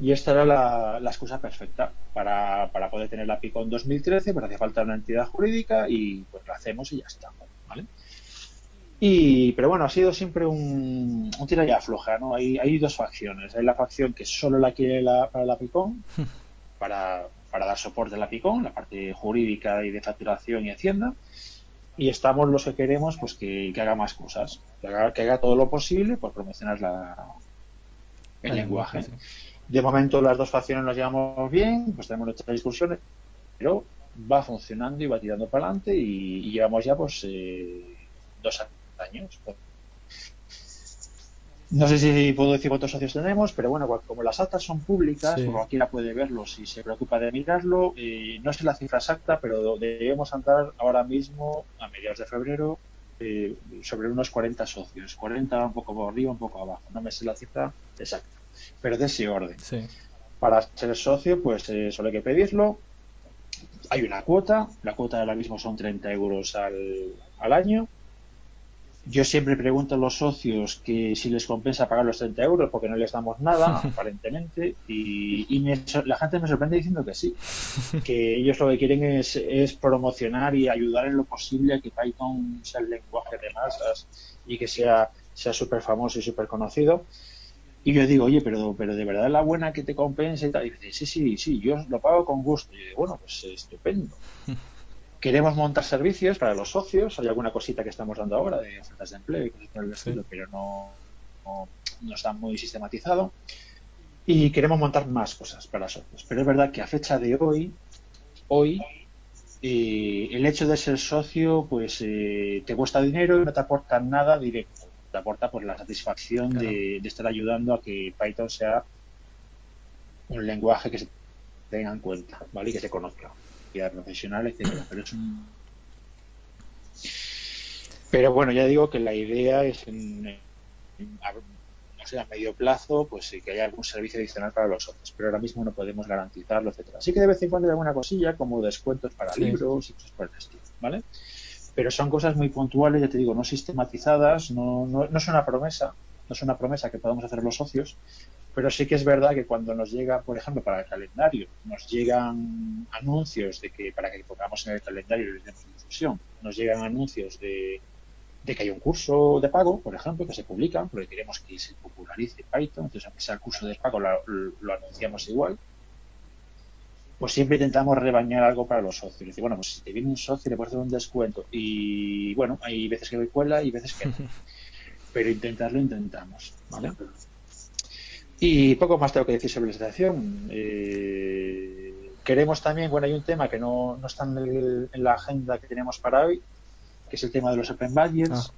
y esta era la, excusa perfecta para, para, poder tener la PICO en 2013, pues hacía falta una entidad jurídica y pues la hacemos y ya está, ¿vale? Y, pero bueno, ha sido siempre un, un tira y afloja, ¿no? Hay, hay dos facciones. Hay la facción que solo la quiere para la PICON, para, para dar soporte a la PICON, la parte jurídica y de facturación y hacienda. Y estamos los que queremos pues que, haga más cosas, que haga, todo lo posible por promocionar la, el lenguaje. De momento las dos facciones nos llevamos bien, pues tenemos nuestras discusiones, pero va funcionando y va tirando para adelante y, llevamos ya pues eh, dos años. No sé si puedo decir cuántos socios tenemos, pero bueno, como las actas son públicas, sí. cualquiera puede verlo si se preocupa de mirarlo. Y no sé la cifra exacta, pero debemos andar ahora mismo, a mediados de febrero, eh, sobre unos 40 socios. 40 un poco arriba, un poco abajo. No me sé la cifra exacta, pero de ese orden. Para ser socio, pues eh, solo hay que pedirlo. Hay una cuota, la cuota ahora mismo son 30 euros al, al año yo siempre pregunto a los socios que si les compensa pagar los 30 euros porque no les damos nada, aparentemente, y, la gente me sorprende diciendo que sí, que ellos lo que quieren es, promocionar y ayudar en lo posible a que Python sea el lenguaje de masas y que sea sea súper famoso y súper conocido. Y yo digo, oye, pero, pero de verdad es la buena que te compensa y tal. Y dice, sí, sí, sí, yo lo pago con gusto. Y yo digo, bueno, pues estupendo. Queremos montar servicios para los socios. Hay alguna cosita que estamos dando ahora de ofertas de empleo y cosas por el estilo, pero no, no, está muy sistematizado. Y queremos montar más cosas para los socios. Pero es verdad que a fecha de hoy, hoy, eh, el hecho de ser socio, pues eh, te cuesta dinero y no te aporta nada directo. Te aporta pues la satisfacción de, de, estar ayudando a que Python sea un lenguaje que se tenga en cuenta, ¿vale? Y que se conozca profesional, etcétera. Pero es un... Pero bueno, ya digo que la idea es en, no sé, a medio plazo, pues que haya algún servicio adicional para los otros, pero ahora mismo no podemos garantizarlo, etcétera. Así que de vez en cuando hay alguna cosilla, como descuentos para libros y cosas por el estilo, ¿vale? Pero son cosas muy puntuales, ya te digo, no sistematizadas, no, no, no es una promesa, no es una promesa que podamos hacer los socios, pero sí que es verdad que cuando nos llega, por ejemplo, para el calendario, nos llegan anuncios de que para que pongamos en el calendario les demos difusión, nos llegan anuncios de, que hay un curso de pago, por ejemplo, que se publica, porque queremos que se popularice Python, entonces aunque sea el curso de pago lo, anunciamos igual, pues siempre intentamos rebañar algo para los socios. Dice, bueno, pues si te viene un socio le puedes hacer un descuento. Y bueno, hay veces que me cuela y veces que no. Pero intentarlo intentamos, ¿vale? Y poco más tengo que decir sobre la asociación. Eh, queremos también, bueno, hay un tema que no, no está en, la agenda que tenemos para hoy, que es el tema de los Open Budgets.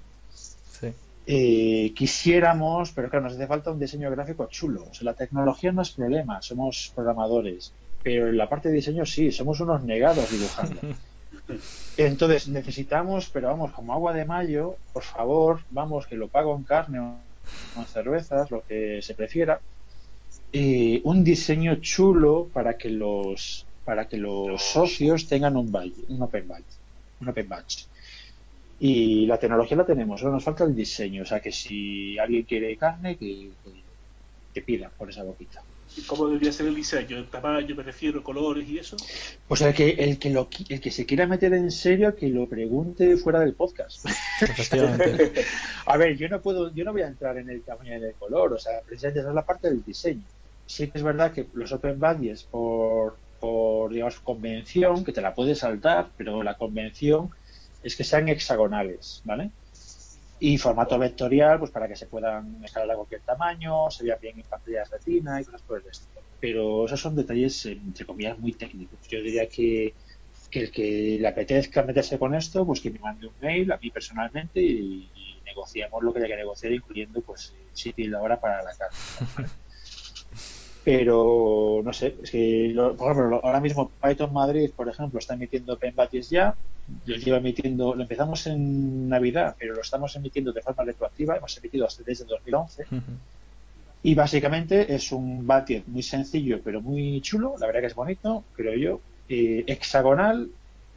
Ah, eh, quisiéramos, pero claro, nos hace falta un diseño gráfico chulo. O sea, la tecnología no es problema, somos programadores, pero en la parte de diseño sí, somos unos negados dibujando. Entonces necesitamos, pero vamos, como agua de mayo, por favor, vamos, que lo pago en carne o en cervezas, lo que se prefiera, eh, un diseño chulo para que los para que los socios tengan un badge, un open badge, un open badge. Y la tecnología la tenemos, solo nos falta el diseño, o sea que si alguien quiere carne, que, que, pida por esa boquita. ¿Cómo debería ser el diseño? ¿El tamaño, me refiero, colores y eso? Pues el que, el que, lo, el que se quiera meter en serio, que lo pregunte fuera del podcast. a ver, yo no puedo, yo no voy a entrar en el tamaño y en el color, o sea, precisamente esa es la parte del diseño sí que es verdad que los Open Badges por, por digamos, convención, que te la puedes saltar, pero la convención es que sean hexagonales, ¿vale? Y formato vectorial, pues para que se puedan escalar a cualquier tamaño, se vean bien en pantallas retina y cosas por el estilo. Pero esos son detalles, entre comillas, muy técnicos. Yo diría que, que el que le apetezca meterse con esto, pues que me mande un mail a mí personalmente y, negociamos lo que haya que negociar, incluyendo pues sitio y la hora para la carta. pero no sé, es que, por ejemplo, ahora mismo Python Madrid, por ejemplo, está emitiendo Penbatis ya, lo lleva emitiendo, lo empezamos en Navidad, pero lo estamos emitiendo de forma retroactiva, hemos emitido hasta desde 2011. Y básicamente es un Batit muy sencillo, pero muy chulo, la verdad que es bonito, creo yo, eh, hexagonal,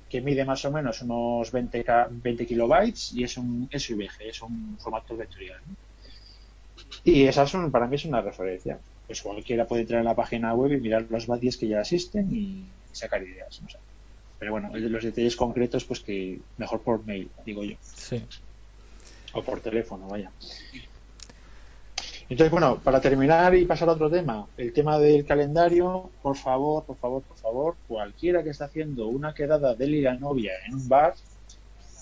que mide más o menos unos 20, 20 kilobytes y es un SVG, es un formato vectorial. Y esa es para mí es una referencia. Pues cualquiera puede entrar en la página web y mirar los badges que ya existen y sacar ideas. No sé. Pero bueno, los detalles concretos, pues que mejor por mail, digo yo. Sí. O por teléfono, vaya. Entonces, bueno, para terminar y pasar a otro tema, el tema del calendario, por favor, por favor, por favor, cualquiera que esté haciendo una quedada de liga novia en un bar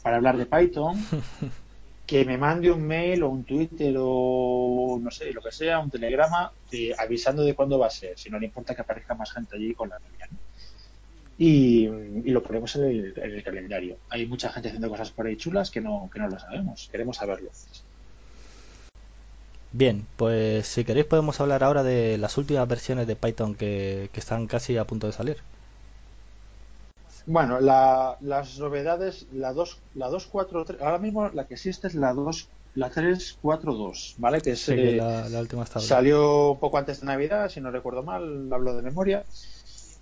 para hablar de Python, que me mande un mail o un Twitter o no sé, lo que sea, un telegrama eh, avisando de cuándo va a ser, si no le importa que aparezca más gente allí con la novia. Y, lo ponemos en el, en el, calendario. Hay mucha gente haciendo cosas por ahí chulas que no, que no lo sabemos, queremos saberlo. Bien, pues si queréis podemos hablar ahora de las últimas versiones de Python que, están casi a punto de salir. Bueno, las novedades, la 2, la 243, ahora mismo la que existe es la 2, la 342, ¿vale? Que es, eh, la, última salió un poco antes de Navidad, si no recuerdo mal, hablo de memoria.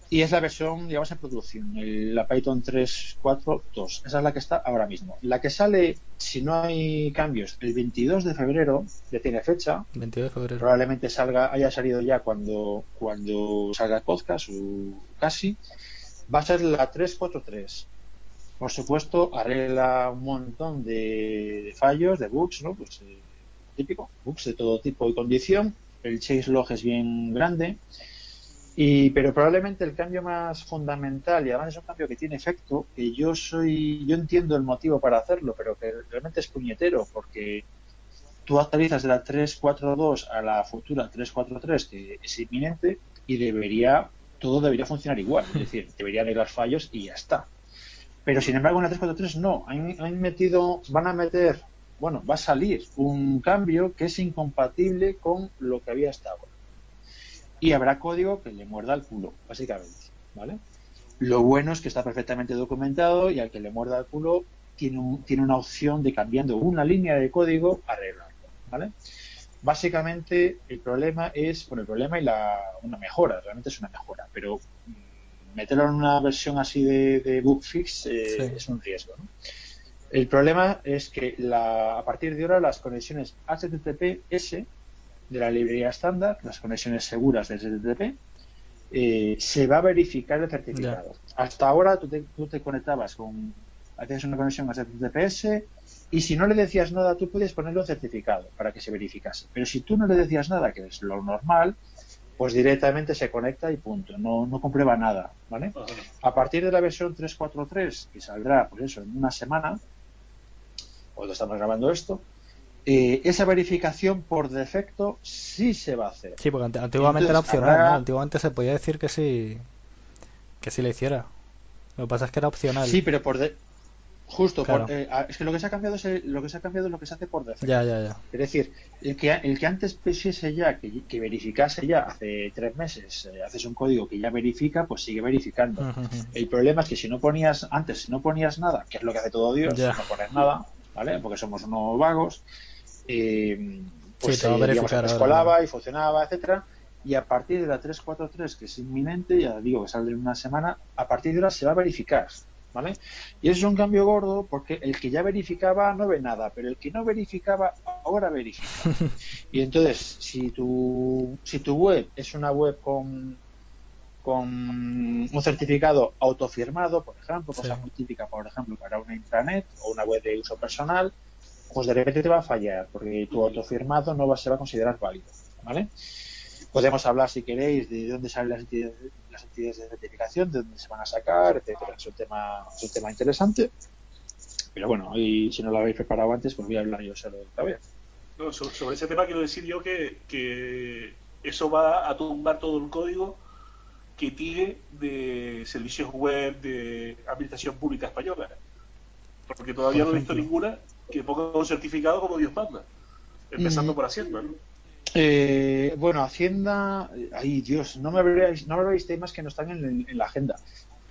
Y es la versión, digamos, en producción, la Python 3.4.2. Esa es la que está ahora mismo. La que sale, si no hay cambios, el 22 de febrero, ya tiene fecha. 22 de febrero. Probablemente salga, haya salido ya cuando, cuando salga el podcast o casi. Va a ser la 3.4.3. Por supuesto, arregla un montón de, fallos, de bugs, ¿no? Pues eh, típico, bugs de todo tipo y condición. El chase log es bien grande y, pero probablemente el cambio más fundamental, y además es un cambio que tiene efecto, que yo soy, yo entiendo el motivo para hacerlo, pero que realmente es puñetero, porque tú actualizas de la 3.4.2 a la futura 3.4.3, que es inminente, y debería, todo debería funcionar igual, es decir, debería arreglar fallos y ya está. Pero sin embargo en la 3.4.3 no, han, han metido, van a meter, bueno, va a salir un cambio que es incompatible con lo que había hasta ahora y habrá código que le muerda el culo, básicamente, ¿vale? Lo bueno es que está perfectamente documentado y al que le muerda el culo tiene, tiene una opción de cambiando una línea de código arreglarlo, ¿vale? Básicamente el problema es, bueno, el problema y la, una mejora, realmente es una mejora, pero mm, meterlo en una versión así de, de bug fix eh, es un riesgo, ¿no? El problema es que la, a partir de ahora las conexiones HTTPS de la librería estándar, las conexiones seguras del HTTP, eh, se va a verificar el certificado. Hasta ahora tú te, conectabas con, hacías una conexión a HTTPS y si no le decías nada, tú podías ponerlo en certificado para que se verificase. Pero si tú no le decías nada, que es lo normal, pues directamente se conecta y punto, no, no comprueba nada, ¿vale? A partir de la versión 3.4.3, que saldrá, pues eso, en una semana, cuando estamos grabando esto, eh, esa verificación por defecto sí se va a hacer. Sí, porque antiguamente era opcional, Antiguamente se podía decir que sí, que sí le hiciera. Lo que pasa es que era opcional. Sí, pero por justo, eh, es que lo que se ha cambiado es lo que se ha cambiado es lo que se hace por defecto. Ya, ya, ya. Es decir, el que, el que antes pusiese ya, que, verificase ya hace tres meses, eh, haces un código que ya verifica, pues sigue verificando. El problema es que si no ponías, antes si no ponías nada, que es lo que hace todo Dios, no poner nada, ¿vale? Porque somos unos vagos, eh, pues sí, eh, digamos, colaba y funcionaba, etcétera. Y a partir de la 343, que es inminente, ya digo que sale en una semana, a partir de ahora se va a verificar. ¿Vale? Y eso es un cambio gordo porque el que ya verificaba no ve nada, pero el que no verificaba ahora verifica. Y entonces, si tu, si tu web es una web con, con un certificado autofirmado, por ejemplo, cosa muy típica, por ejemplo, para una intranet o una web de uso personal, pues de repente te va a fallar, porque tu autofirmado no va, se va a considerar válido, ¿vale? Podemos hablar, si queréis, de dónde salen las entidades, las entidades de certificación, de dónde se van a sacar, etcétera. Es un tema, es un tema interesante. Pero bueno, y si no lo habéis preparado antes, pues voy a hablar yo solo otra vez. sobre, ese tema quiero decir yo que, que eso va a tumbar todo el código que tire de servicios web de administración pública española. Porque todavía no he visto ninguna que ponga un certificado como Dios manda, empezando por Hacienda. ¿no? Eh, bueno, Hacienda. Ay, Dios, no me habréis, no me temas que no están en, la agenda.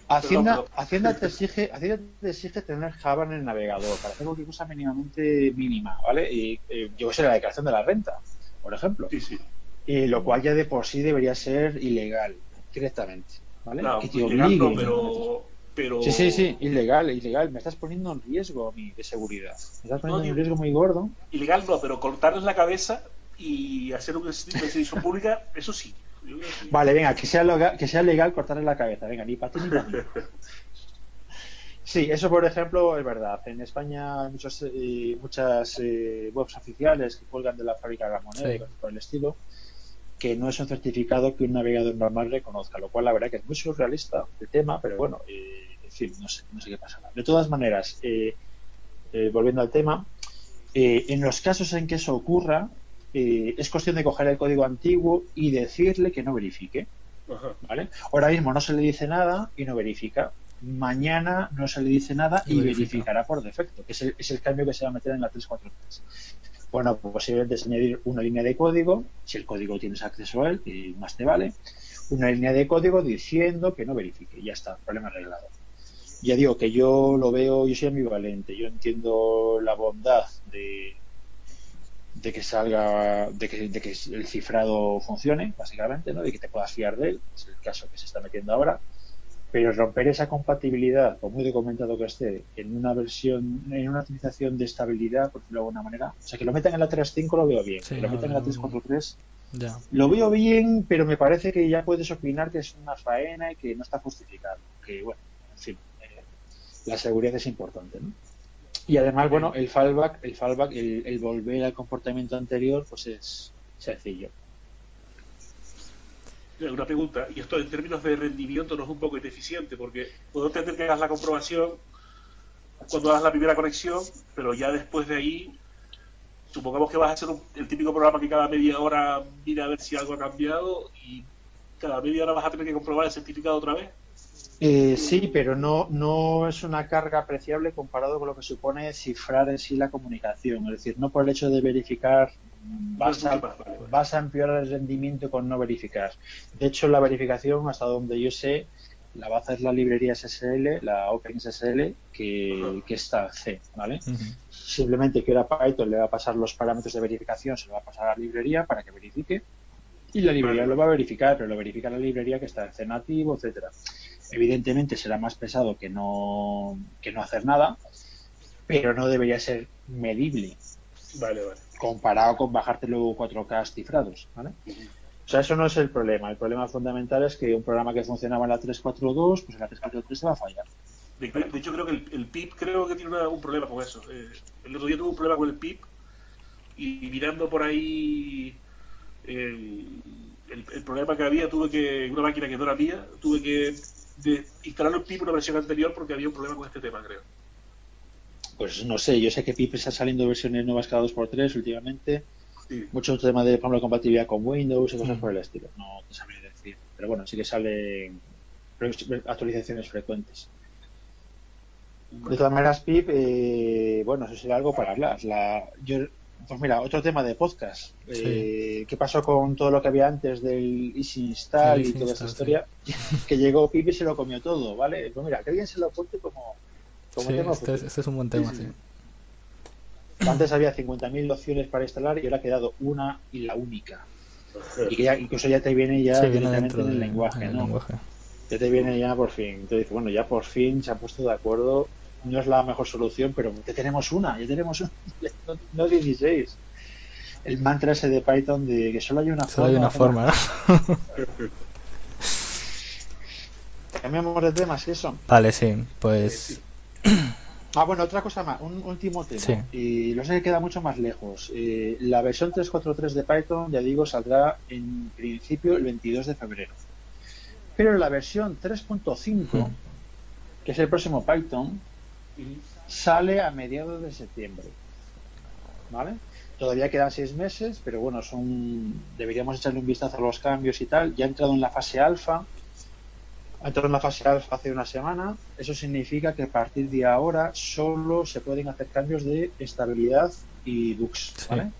Hacienda, Hacienda, te exige, Hacienda te exige tener Java en el navegador para hacer cualquier cosa mínimamente mínima, ¿vale? Y eh, yo sé la declaración de la renta, por ejemplo. Sí, sí. Y lo cual ya de por sí debería ser ilegal, directamente, ¿vale? que te obligue, pero, pero... Sí, sí, sí, ilegal, ilegal. Me estás poniendo en riesgo mi de seguridad. Me estás poniendo en riesgo muy gordo. Ilegal no, pero cortarles la cabeza y hacer una decisión pública, eso sí. Vale, venga, que sea, legal, que sea legal cortarle la cabeza. Venga, ni para ti ni para mí. Sí, eso por ejemplo es verdad. En España hay muchos, eh, muchas eh, webs oficiales que cuelgan de la fábrica de la moneda por el estilo, que no es un certificado que un navegador normal reconozca, lo cual la verdad que es muy surrealista el tema, pero bueno, eh, en fin, no sé, no sé qué pasará. De todas maneras, volviendo al tema, en los casos en que eso ocurra, eh, es cuestión de coger el código antiguo y decirle que no verifique. ¿vale? Ahora mismo no se le dice nada y no verifica. Mañana no se le dice nada y, verificará por defecto, que es el, cambio que se va a meter en la 343. Bueno, pues posiblemente es añadir una línea de código, si el código tienes acceso a él, y más te vale, una línea de código diciendo que no verifique. Ya está, problema arreglado. Ya digo que yo lo veo, yo soy ambivalente, yo entiendo la bondad de, de que salga, de que, de que el cifrado funcione, básicamente, ¿no? de que te puedas fiar de él, es el caso que se está metiendo ahora, pero romper esa compatibilidad, por muy documentado que esté, en una versión, en una utilización de estabilidad, por decirlo de alguna manera, o sea, que lo metan en la 3.5 lo veo bien, que lo metan en la 3.4.3 lo veo bien, pero me parece que ya puedes opinar que es una faena y que no está justificado, que bueno, en fin, eh, la seguridad es importante, ¿no? Y además, bueno, el fallback, el fallback, el, volver al comportamiento anterior, pues es sencillo. Una pregunta, y esto en términos de rendimiento no es un poco ineficiente, porque puedo entender que hagas la comprobación cuando hagas la primera conexión, pero ya después de ahí, supongamos que vas a hacer el típico programa que cada media hora mira a ver si algo ha cambiado y cada media hora vas a tener que comprobar el certificado otra vez. Eh, sí, pero no, no es una carga apreciable comparado con lo que supone cifrar en sí la comunicación. Es decir, no por el hecho de verificar vas a, vas a empeorar el rendimiento con no verificar. De hecho, la verificación, hasta donde yo sé, la va a hacer la librería SSL, la OpenSSL, que, que está en C, ¿vale? Simplemente que ahora Python le va a pasar los parámetros de verificación, se lo va a pasar a la librería para que verifique y la librería lo va a verificar, pero lo verifica la librería que está en C nativo, etcétera. Evidentemente será más pesado que no, que no hacer nada, pero no debería ser medible. Vale, vale. Comparado con bajarte luego 4K cifrados, ¿vale? O sea, eso no es el problema. El problema fundamental es que un programa que funcionaba en la 342, pues en la 343 se va a fallar. De, hecho, creo que el, PIP creo que tiene un problema con eso. Eh, el otro día tuve un problema con el PIP y mirando por ahí el, el, problema que había, tuve que, una máquina que no era mía, tuve que instalar un PIP una versión anterior porque había un problema con este tema, creo. Pues no sé, yo sé que PIP está saliendo versiones nuevas cada 2x3 últimamente. Mucho tema de, por compatibilidad con Windows y cosas mm. por el estilo. No te sabría decir. Pero bueno, sí que salen actualizaciones frecuentes. De todas maneras, PIP, eh, bueno, eso sería algo para hablar. La, yo pues mira, otro tema de podcast. Eh, ¿Qué pasó con todo lo que había antes del Easy Install y toda esta historia? que llegó Pipi y se lo comió todo, ¿vale? Pues mira, que alguien se lo apunte como, como tema. Este, este, es un buen tema, sí. Antes había 50.000 opciones para instalar y ahora ha quedado una y la única. Y que ya, incluso ya te viene ya directamente en el lenguaje, ¿no? Ya te viene ya por fin. Entonces, bueno, ya por fin se ha puesto de acuerdo no es la mejor solución, pero ya tenemos una, ya tenemos una, no, 16. El mantra ese de Python de que solo hay una solo Hay una forma, Cambiamos de tema, ¿sí eso? Vale, sí, pues. Ah, bueno, otra cosa más, un último tema. Y lo sé que queda mucho más lejos. Eh, la versión 3.4.3 de Python, ya digo, saldrá en principio el 22 de febrero. Pero la versión 3.5, que es el próximo Python, sale a mediados de septiembre. ¿Vale? Todavía quedan seis meses, pero bueno, son deberíamos echarle un vistazo a los cambios y tal. Ya ha entrado en la fase alfa. Ha entrado en la fase alfa hace una semana. Eso significa que a partir de ahora solo se pueden hacer cambios de estabilidad y bugs. ¿vale?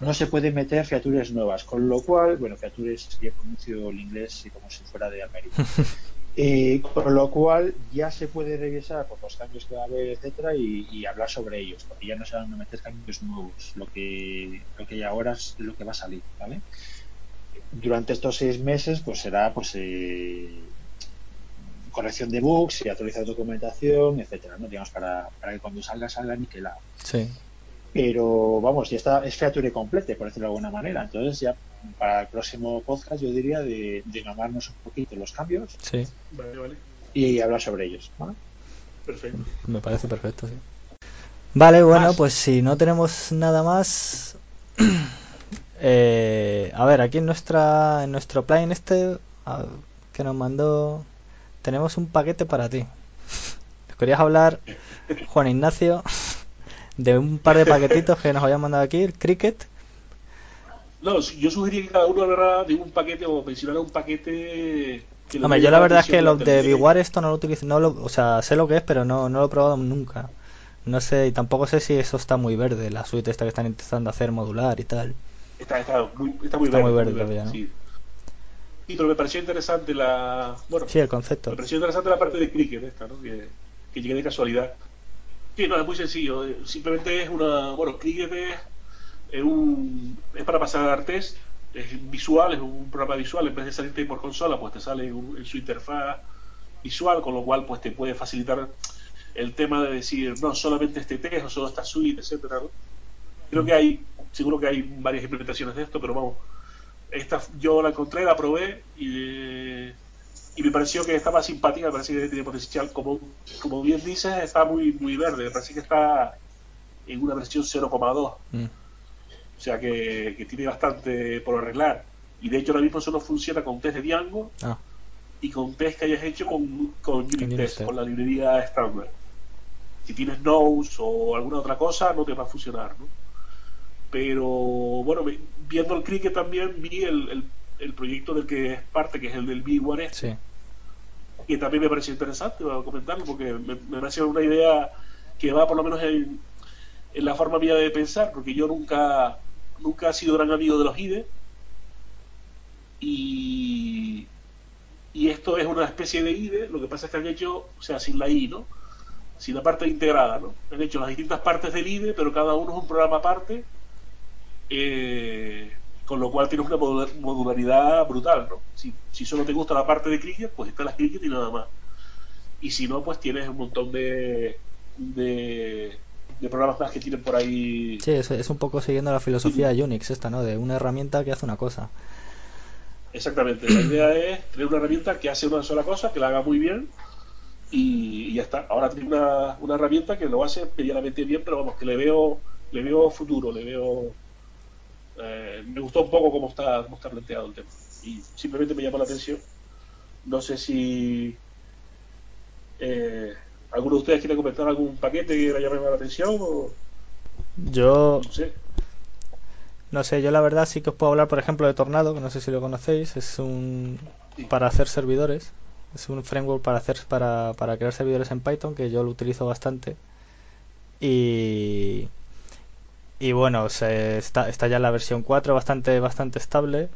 no se pueden meter features nuevas, con lo cual, bueno, features sería pronuncio el inglés como si fuera de América. Eh, con lo cual ya se puede revisar por los cambios que va a haber, etcétera, y, hablar sobre ellos, porque ya no se van a meter cambios nuevos, lo que, lo que ahora es lo que va a salir, ¿vale? Durante estos seis meses, pues será pues eh, corrección de bugs y actualizar documentación, etcétera, ¿no? Digamos, para, para que cuando salga salga niquelado. Sí pero vamos, ya está, es feature complete, por decirlo de alguna manera. Entonces, ya para el próximo podcast, yo diría de, de un poquito los cambios sí. y hablar sobre ellos. Perfecto. Me parece perfecto, sí. Vale, bueno, pues si no tenemos nada más. eh, a ver, aquí en nuestra en nuestro plugin este que nos mandó, tenemos un paquete para ti. ¿Querías hablar, Juan Ignacio? de un par de paquetitos que nos habían mandado aquí, el Cricket. No, yo sugería que cada uno hablara de un paquete o mencionara un paquete. Hombre, yo la verdad es que los de Biware esto no lo utilizo, no lo, o sea, sé lo que es, pero no, no lo he probado nunca. No sé, y tampoco sé si eso está muy verde, la suite esta que están intentando hacer modular y tal. Está, está, muy, está muy verde. Muy verde, todavía, ¿no? sí. pero me pareció interesante la. Bueno, sí, el concepto. Me pareció interesante la parte de Cricket esta, ¿no? Que, que llegué de casualidad. Sí, no, es muy sencillo. Simplemente es una. Bueno, Cricket es, un, es para pasar test, es visual, es un programa visual. En vez de salirte por consola, pues te sale en, su interfaz visual, con lo cual pues te puede facilitar el tema de decir, no, solamente este test o solo esta suite, etcétera. Creo que hay, seguro que hay varias implementaciones de esto, pero vamos, esta yo la encontré, la probé y y me pareció que estaba simpática, me parece que tiene potencial, como, como bien dices, está muy, muy verde, me parece que está en una versión 0,2. Mm. O sea que, tiene bastante por arreglar. Y de hecho ahora mismo solo funciona con test de Django ah. y con test que hayas hecho con, con Unit con la librería estándar. Si tienes Nose o alguna otra cosa, no te va a funcionar. ¿no? Pero bueno, viendo el Cricket también vi el el proyecto del que es parte, que es el del B-One sí. que también me pareció interesante comentarlo, porque me, me parece una idea que va por lo menos en, en, la forma mía de pensar, porque yo nunca, nunca he sido gran amigo de los IDE, y, y esto es una especie de IDE, lo que pasa es que han hecho, o sea, sin la I, ¿no? Sin la parte integrada, ¿no? Han hecho las distintas partes del IDE, pero cada uno es un programa aparte. Eh, con lo cual tienes una modularidad brutal, ¿no? Si, si solo te gusta la parte de cricket, pues está la cricket y nada más. Y si no, pues tienes un montón de, programas más que tienen por ahí. Sí, es, un poco siguiendo la filosofía de Unix esta, ¿no? De una herramienta que hace una cosa. Exactamente, la idea es tener una herramienta que hace una sola cosa, que la haga muy bien y, ya está. Ahora tiene una, una herramienta que lo hace medianamente bien, pero vamos, que le veo, le veo futuro, le veo eh, me gustó un poco cómo está, cómo está planteado el tema. Y simplemente me llamó la atención. No sé si eh, alguno de ustedes quiere comentar algún paquete que le haya llamado la atención o... Yo... No sé. No sé, yo la verdad sí que os puedo hablar, por ejemplo, de Tornado, que no sé si lo conocéis. Es un... para hacer servidores. Es un framework para hacer para, para crear servidores en Python que yo lo utilizo bastante. Y y bueno, se está, está ya en la versión 4 bastante, bastante estable.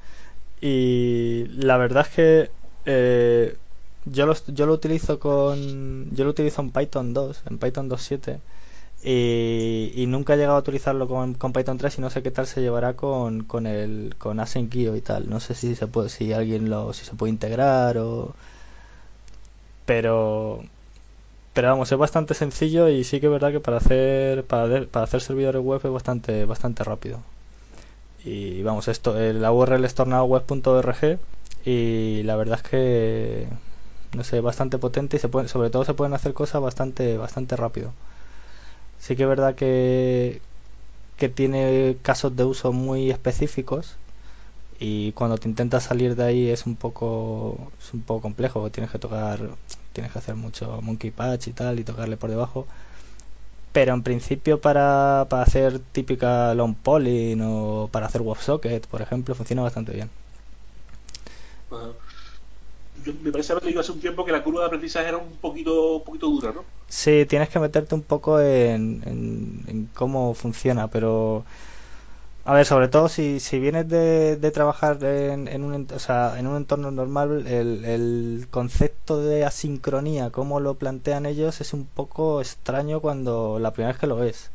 Y la verdad es que eh, yo, lo, yo lo utilizo con. Yo lo utilizo en Python 2, en Python 2.7. Y, y, nunca he llegado a utilizarlo con, con, Python 3 y no sé qué tal se llevará con, con el con AsyncIO y tal. No sé si se puede, si alguien lo, si se puede integrar o pero pero vamos, es bastante sencillo y sí que es verdad que para hacer para, hacer servidores web es bastante bastante rápido. Y vamos, esto la URL es tornadoweb.org y la verdad es que no sé, bastante potente y se sobre todo se pueden hacer cosas bastante bastante rápido. Sí que es verdad que que tiene casos de uso muy específicos y cuando te intentas salir de ahí es un poco es un poco complejo. Tienes que tocar tienes que hacer mucho monkey patch y tal y tocarle por debajo. Pero en principio para, para hacer típica long polling o para hacer WebSocket por ejemplo funciona bastante bien me parece haber leído hace un tiempo que la curva de aprendizaje era un poquito un poquito dura ¿no? sí tienes que meterte un poco en, en, en cómo funciona pero A ver, sobre todo si, si vienes de, de trabajar en, en, un, o sea, en un entorno normal, el, el concepto de asincronía, como lo plantean ellos, es un poco extraño cuando la primera vez que lo ves.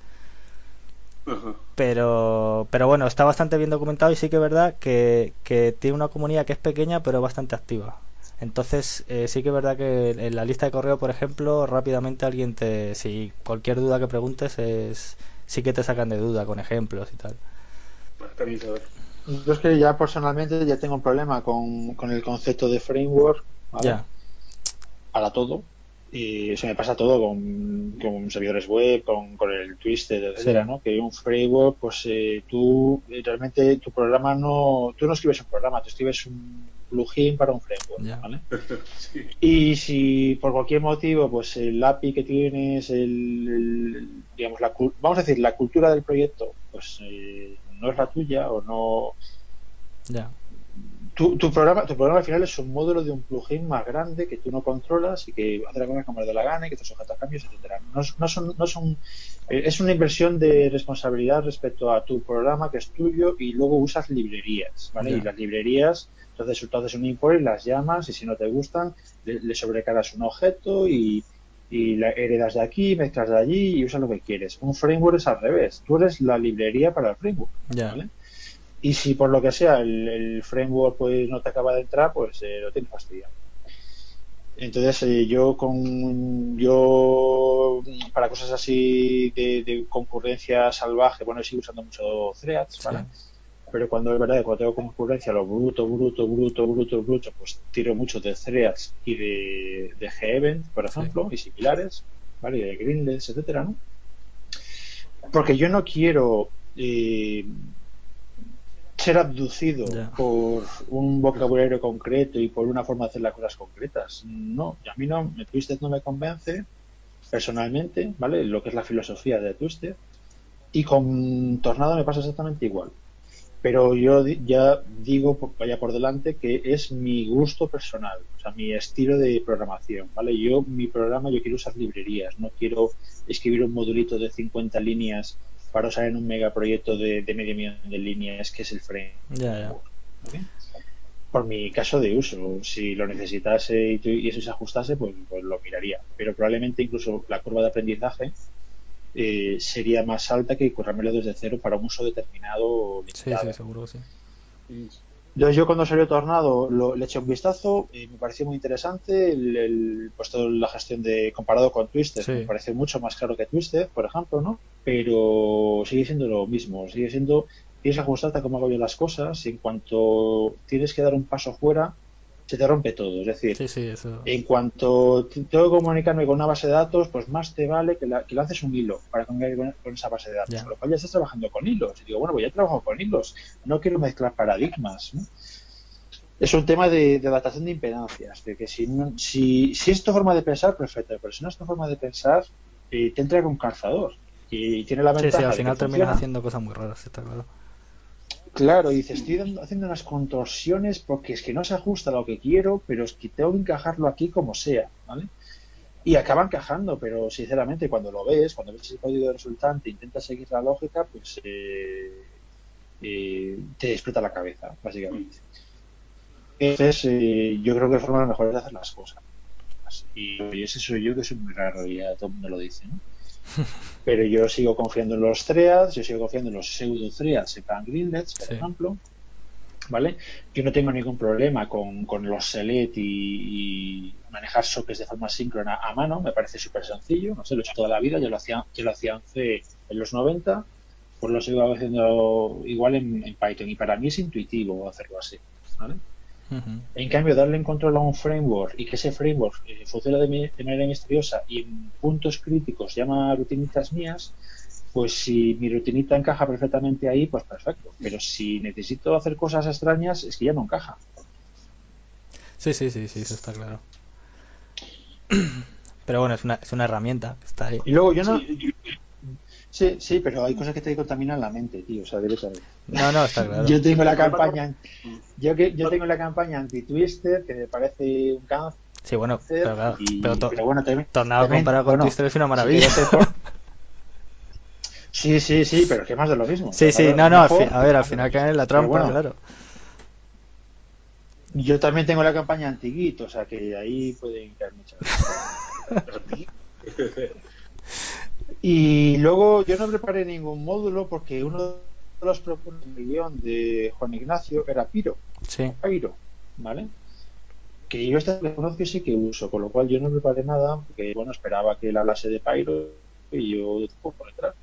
Pero, pero bueno, está bastante bien documentado y sí que es verdad que, que tiene una comunidad que es pequeña pero bastante activa. Entonces, eh, sí que es verdad que en la lista de correo, por ejemplo, rápidamente alguien te, si cualquier duda que preguntes es, sí que te sacan de duda con ejemplos y tal. Yo es que ya personalmente ya tengo un problema con, con el concepto de framework, ¿vale? Para todo. Y eso me pasa todo con, con servidores web, con, con el Twisted, etcétera. ¿no? Que un framework, pues eh, tú eh, realmente tu programa no, tú no escribes un programa, tú escribes un plugin para un framework. ¿vale? Sí. Y si por cualquier motivo, pues el API que tienes, el, el- digamos, la, vamos a decir, la cultura del proyecto, pues eh, no es la tuya o no, ya, tu, tu programa, tu programa al final es un módulo de un plugin más grande que tú no controlas y que hace la cosa como le dé la gana y que está sujeto a cambios, etcétera. No, no son, no son, eh, es una inversión de responsabilidad respecto a tu programa que es tuyo y luego usas librerías, ¿vale? Y las librerías, entonces tú haces un import y las llamas y si no te gustan, le, le sobrecargas un objeto y, y la heredas de aquí, mezclas de allí y usas lo que quieres. Un framework es al revés. Tú eres la librería para el framework. Y si por lo que sea el, el framework pues no te acaba de entrar, pues eh, lo tienes fastidiado. Entonces eh, yo con yo para cosas así de, de concurrencia salvaje, bueno, sigo usando mucho threads, ¿vale? Pero cuando es verdad que cuando tengo concurrencia, lo bruto, bruto, bruto, bruto, bruto, pues tiro mucho de threads y de, de G-Event, por Sí. ejemplo, y similares, ¿vale? Y de Greenless, etcétera, ¿no? Porque yo no quiero eh, ser abducido por un vocabulario concreto y por una forma de hacer las cosas concretas. No, a mí no, me- Twisted no me convence personalmente, ¿vale? Lo que es la filosofía de Twisted. Y con Tornado me pasa exactamente igual. Pero yo ya digo, vaya por delante, que es mi gusto personal, o sea, mi estilo de programación, ¿vale? Yo, mi programa, yo quiero usar librerías, no quiero escribir un modulito de 50 líneas para usar en un megaproyecto de, de medio millón de líneas, que es el frame. Ya, ya. ¿vale? Por mi caso de uso, si lo necesitase y, tu- y eso se ajustase, pues, pues lo miraría. Pero probablemente incluso la curva de aprendizaje eh, sería más alta que currármelo desde cero para un uso determinado Sí, limitado. sí, seguro que sí. Entonces yo cuando salió Tornado lo, le eché un vistazo y me pareció muy interesante el, el- pues toda la gestión de comparado con Twisted Sí. me pareció mucho más claro que Twisted por ejemplo no pero sigue siendo lo mismo sigue siendo tienes que ajustarte a cómo hago yo las cosas y en cuanto tienes que dar un paso fuera se te rompe todo es decir Sí, sí, eso. en cuanto tengo que comunicarme con una base de datos, pues más te vale que, la- que lances un hilo para comunicar con, esa base de datos. Ya. Con lo cual ya estás trabajando con hilos. Y digo, bueno, pues ya he trabajado con hilos. No quiero mezclar paradigmas. ¿no? Es un tema de, de adaptación de impedancias. De que si, no- si, si es tu forma de pensar, perfecto. Pero si no es tu forma de pensar, eh, te entra con calzador. Y tiene la Sí, ventaja sí, al de final funciona. haciendo cosas muy raras, está claro. Claro, y dices, estoy dando- haciendo unas contorsiones porque es que no se ajusta a lo que quiero, pero es que tengo que encajarlo aquí como sea, ¿vale? Y acaba encajando, pero sinceramente cuando lo ves, cuando ves el código resultante intentas seguir la lógica, pues eh, eh, te explota la cabeza, básicamente. Entonces, eh, yo creo que hay formas mejores de hacer las cosas. Y ese soy yo que soy muy raro, y ya todo el mundo lo dice, ¿no? Pero yo sigo confiando en los threads, yo sigo confiando en los pseudo threads en plan Greenlets, por Sí. ejemplo. ¿Vale? Yo no tengo ningún problema con, con los select y, y manejar sockets de forma síncrona a mano, me parece súper sencillo, no sé, lo he hecho toda la vida, yo lo hacía, yo lo hacía en en los 90, pues lo sigo haciendo igual en, en Python y para mí es intuitivo hacerlo así, ¿vale? En cambio, darle en control a un framework y que ese framework eh, funcione de, manera misteriosa y en puntos críticos llama rutinitas mías, pues si mi rutinita encaja perfectamente ahí, pues perfecto. Pero si necesito hacer cosas extrañas, es que ya no encaja. Sí, sí, sí, sí, eso está claro. Pero bueno, es una, es una herramienta que está ahí. Y luego yo no... Sí, yo- Sí, sí, pero hay cosas que te contaminan la mente, tío, o sea, directamente. No, no, está claro. Yo tengo la campaña... Yo, que, yo tengo la campaña anti-Twister, que me parece un cáncer, Sí, bueno, pero claro. y- Pero, to- pero bueno, también... Tornado también, comparado con bueno, Twister es una maravilla. por- Sí, sí, sí, pero que más de lo mismo. Sí, sí, no, no, a ver, al final cae en la trampa, claro. Yo también tengo la campaña antiguito, o sea que ahí pueden caer muchas Y luego yo no preparé ningún módulo porque uno de los propuestos de guion de Juan Ignacio era Piro. Sí. Piro, ¿vale? Que yo este conozco y sí que uso, con lo cual yo no preparé nada porque, bueno, esperaba que él hablase de Pyro y yo un por detrás.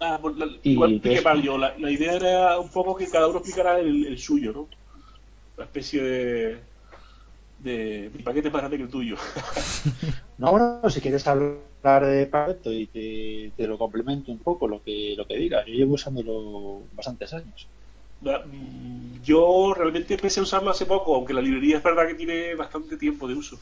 Ah, pues la, igual que yo. La, idea era un poco que cada uno explicara el, suyo, ¿no? Una especie de, de mi paquete más grande que el tuyo. no, bueno, si quieres hablar de paquete y te, lo complemento un poco lo que, lo que digas. Yo llevo usándolo bastantes años. Mm, yo realmente empecé a usarlo hace poco, aunque la librería es verdad que tiene bastante tiempo de uso.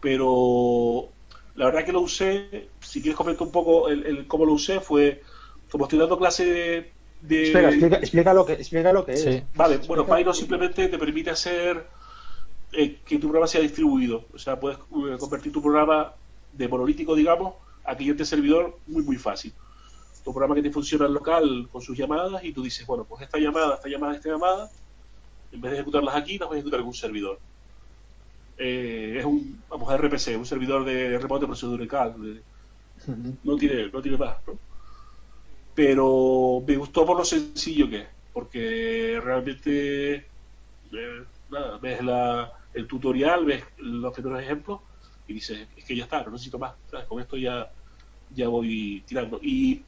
Pero la verdad que lo usé, si quieres comentar un poco el, cómo lo usé, fue como estoy dando clase de... Espera, explica, lo que, explica lo que es. Vale, bueno, Pyro simplemente te permite hacer eh, que tu programa sea distribuido. O sea, puedes eh, convertir tu programa de monolítico, digamos, a cliente servidor muy, muy fácil. Tu programa que te funciona en local con sus llamadas y tú dices, bueno, pues esta llamada, esta llamada, esta llamada, en vez de ejecutarlas aquí, las voy a ejecutar en un servidor. Eh, es un, vamos, a RPC, un servidor de remoto procedimental. No tiene, no tiene más, ¿no? pero me gustó por lo sencillo que es, porque realmente eh, nada, ves la, el tutorial, ves los primeros ejemplos y dices, es que ya está, no necesito más, con esto ya, ya voy tirando. Y,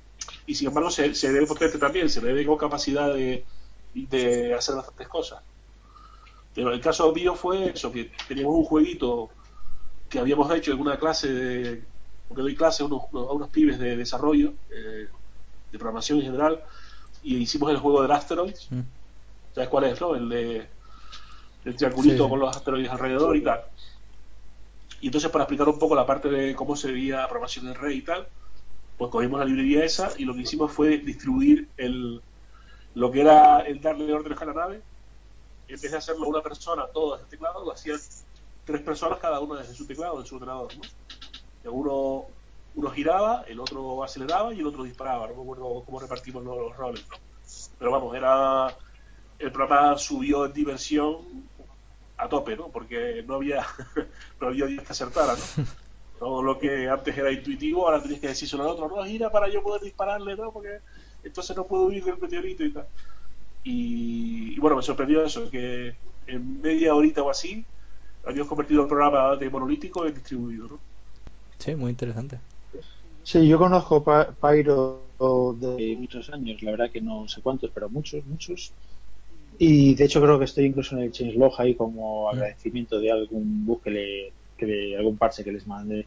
y sin embargo se, se ve potente también, se ve con capacidad de, de hacer bastantes cosas. Pero el caso mío fue eso, que teníamos un jueguito que habíamos hecho en una clase, de, porque doy clase a unos, a unos pibes de desarrollo, eh, de programación en general, y hicimos el juego del Asteroids. Mm. ¿Sabes cuál es, no? El de el triangulito con los asteroides alrededor y tal. Y entonces para explicar un poco la parte de cómo se veía programación en red y tal, pues cogimos la librería esa y lo que hicimos fue distribuir el, lo que era el darle órdenes a la nave. En vez de hacerlo una persona todo desde el teclado, lo hacían tres personas cada uno desde su teclado, de su ordenador. ¿no? uno giraba, el otro aceleraba y el otro disparaba. No me acuerdo cómo repartimos los roles, Pero vamos, era. El programa subió en diversión a tope, ¿no? Porque no había, no había días que acertara, ¿no? Todo lo que antes era intuitivo, ahora tenías que decírselo al otro, no, gira para yo poder dispararle, ¿no? Porque entonces no puedo huir del meteorito y tal. Y, y bueno, me sorprendió eso, que en media horita o así habíamos convertido el programa de monolítico en distribuido, ¿no? Sí, muy interesante. Sí, yo conozco Pyro de muchos años, la verdad que no sé cuántos, pero muchos, muchos. Y de hecho creo que estoy incluso en el changelog ahí como mm. agradecimiento de algún bug que le, que algún parche que les mande.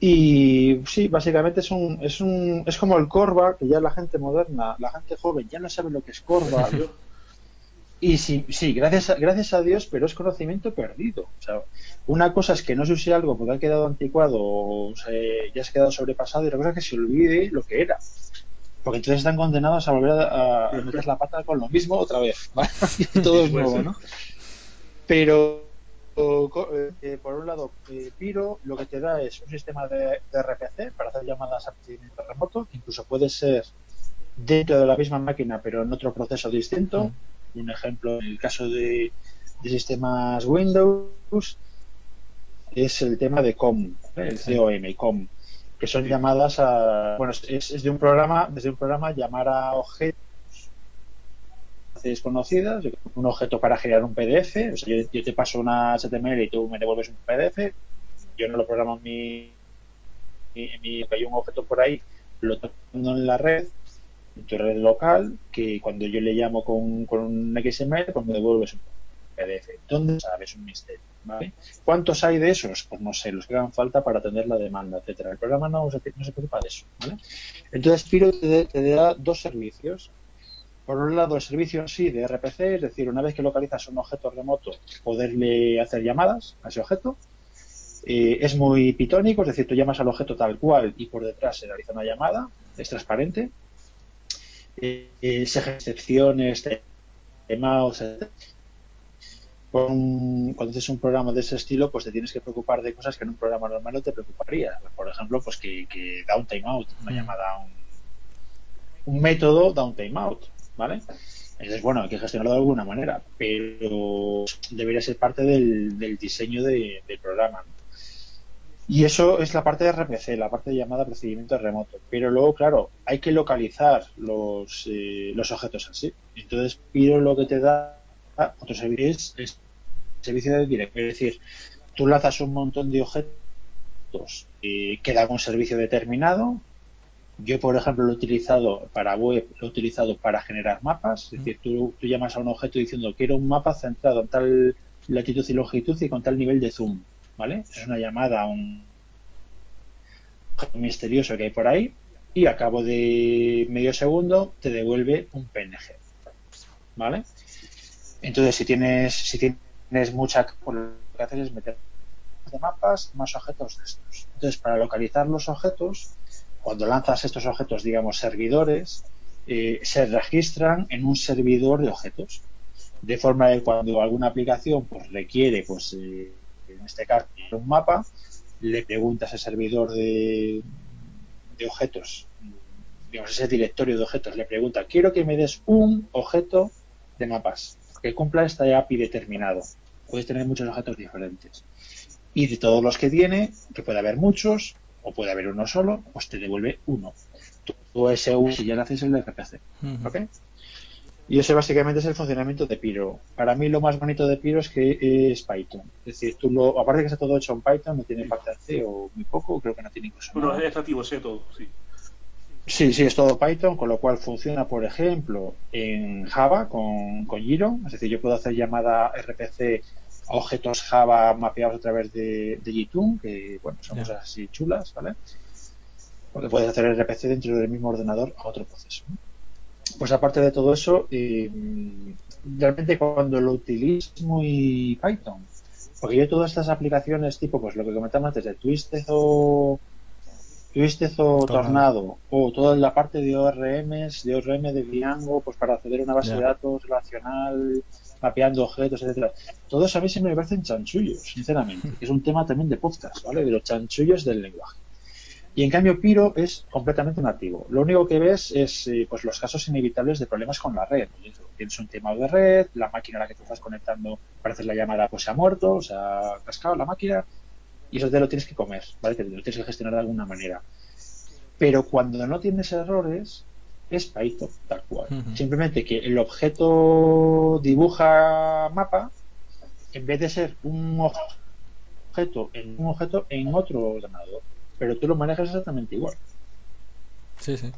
Y sí, básicamente es un, es un, es como el Corva, que ya la gente moderna, la gente joven ya no sabe lo que es Corva. Y sí, sí gracias, a, gracias a Dios, pero es conocimiento perdido. O sea, una cosa es que no se use algo porque ha quedado anticuado o ya se ha quedado sobrepasado y otra cosa es que se olvide lo que era. Porque entonces están condenados a volver a, meter la pata con lo mismo otra vez. Todo es nuevo, ¿no? Pero, eh, por un lado, eh, Piro lo que te da es un sistema de, RPC para hacer llamadas a procedimiento remoto, que incluso puede ser dentro de la misma máquina, pero en otro proceso distinto. Mm un ejemplo, en el caso de, sistemas Windows, es el tema de COM, el COM, COM, que son llamadas a, bueno, es, de un programa, desde un programa llamar a objetos desconocidas, un objeto para generar un PDF, o sea, yo, te paso una HTML y tú me devuelves un PDF, yo no lo programo en mi, en mi hay un objeto por ahí, lo tengo en la red tu red local que cuando yo le llamo con, con un XML, pues me devuelves un PDF. ¿Dónde sabes un misterio? ¿Cuántos hay de esos? Pues no sé, los que hagan falta para atender la demanda, etcétera. El programa no, se, se preocupa de eso. Entonces, Piro te, da dos servicios. Por un lado, el servicio en sí de RPC, es decir, una vez que localizas un objeto remoto, poderle hacer llamadas a ese objeto. Eh, es muy pitónico, es decir, tú llamas al objeto tal cual y por detrás se realiza una llamada, es transparente, eh, excepciones de mouse, cuando haces un programa de ese estilo, pues te tienes que preocupar de cosas que en un programa normal no te preocuparía. Por ejemplo, pues que, da un timeout, una mm. llamada un, un método da un timeout, ¿vale? Entonces, bueno, hay que gestionarlo de alguna manera, pero debería ser parte del, diseño del programa. Y eso es la parte de RPC, la parte de llamada procedimiento remoto. Pero luego, claro, hay que localizar los, eh, los objetos así. Entonces, Piro lo que te da otro servicio es, servicio de directo. Es decir, tú lanzas un montón de objetos eh, que dan un servicio determinado, yo, por ejemplo, lo he utilizado para web, lo he utilizado para generar mapas. Es decir, tú, llamas a un objeto diciendo quiero un mapa centrado en tal latitud y longitud y con tal nivel de zoom. ¿Vale? Es una llamada a un objeto misterioso que hay por ahí y a cabo de medio segundo te devuelve un PNG. ¿Vale? Entonces, si tienes, si tienes mucha, pues lo que haces es meter de mapas más objetos de estos. Entonces, para localizar los objetos, cuando lanzas estos objetos, digamos, servidores, eh, se registran en un servidor de objetos. De forma que cuando alguna aplicación pues, requiere, pues, eh, en este caso, un mapa, le pregunta a ese servidor de objetos, digamos, ese directorio de objetos, le pregunta, quiero que me des un objeto de mapas que cumpla este API determinado. Puedes tener muchos objetos diferentes. Y de todos los que tiene, que puede haber muchos, o puede haber uno solo, pues te devuelve uno. Tú ese uno si ya le haces el RPC. Y ese básicamente es el funcionamiento de Piro. Para mí lo más bonito de Piro es que es Python. Es decir, tú lo, aparte que está todo hecho en Python, no tiene parte de C o muy poco, creo que no tiene incluso. Bueno, es nativo C todo, sí. Sí, sí, es todo Python, con lo cual funciona, por ejemplo, en Java con, con Giro. Es decir, yo puedo hacer llamada RPC objetos Java mapeados a través de, de que bueno, son cosas así chulas, ¿vale? Porque puedes hacer RPC dentro del mismo ordenador a otro proceso. Pues aparte de todo eso, eh, realmente cuando lo utilizo es muy Python. Porque yo todas estas aplicaciones tipo, pues lo que comentamos antes de Twisted o o Tornado, o toda la parte de ORMs, de ORM de Django, pues para acceder a una base de datos relacional, mapeando objetos, etcétera. Todo eso a mí siempre me parecen chanchullos, sinceramente. Es un tema también de podcast, ¿vale? De los chanchullos del lenguaje. Y en cambio Piro es completamente nativo. Lo único que ves es eh, pues los casos inevitables de problemas con la red. Tienes un tema de red, la máquina a la que te estás conectando parece la llamada pues se ha muerto, o se ha cascado la máquina y eso te lo tienes que comer, ¿vale? Que lo tienes que gestionar de alguna manera. Pero cuando no tienes errores, es Python, tal cual. Simplemente que el objeto dibuja mapa en vez de ser un objeto en un objeto en otro ordenador. Pero tú lo manejas exactamente igual. Sí, sí.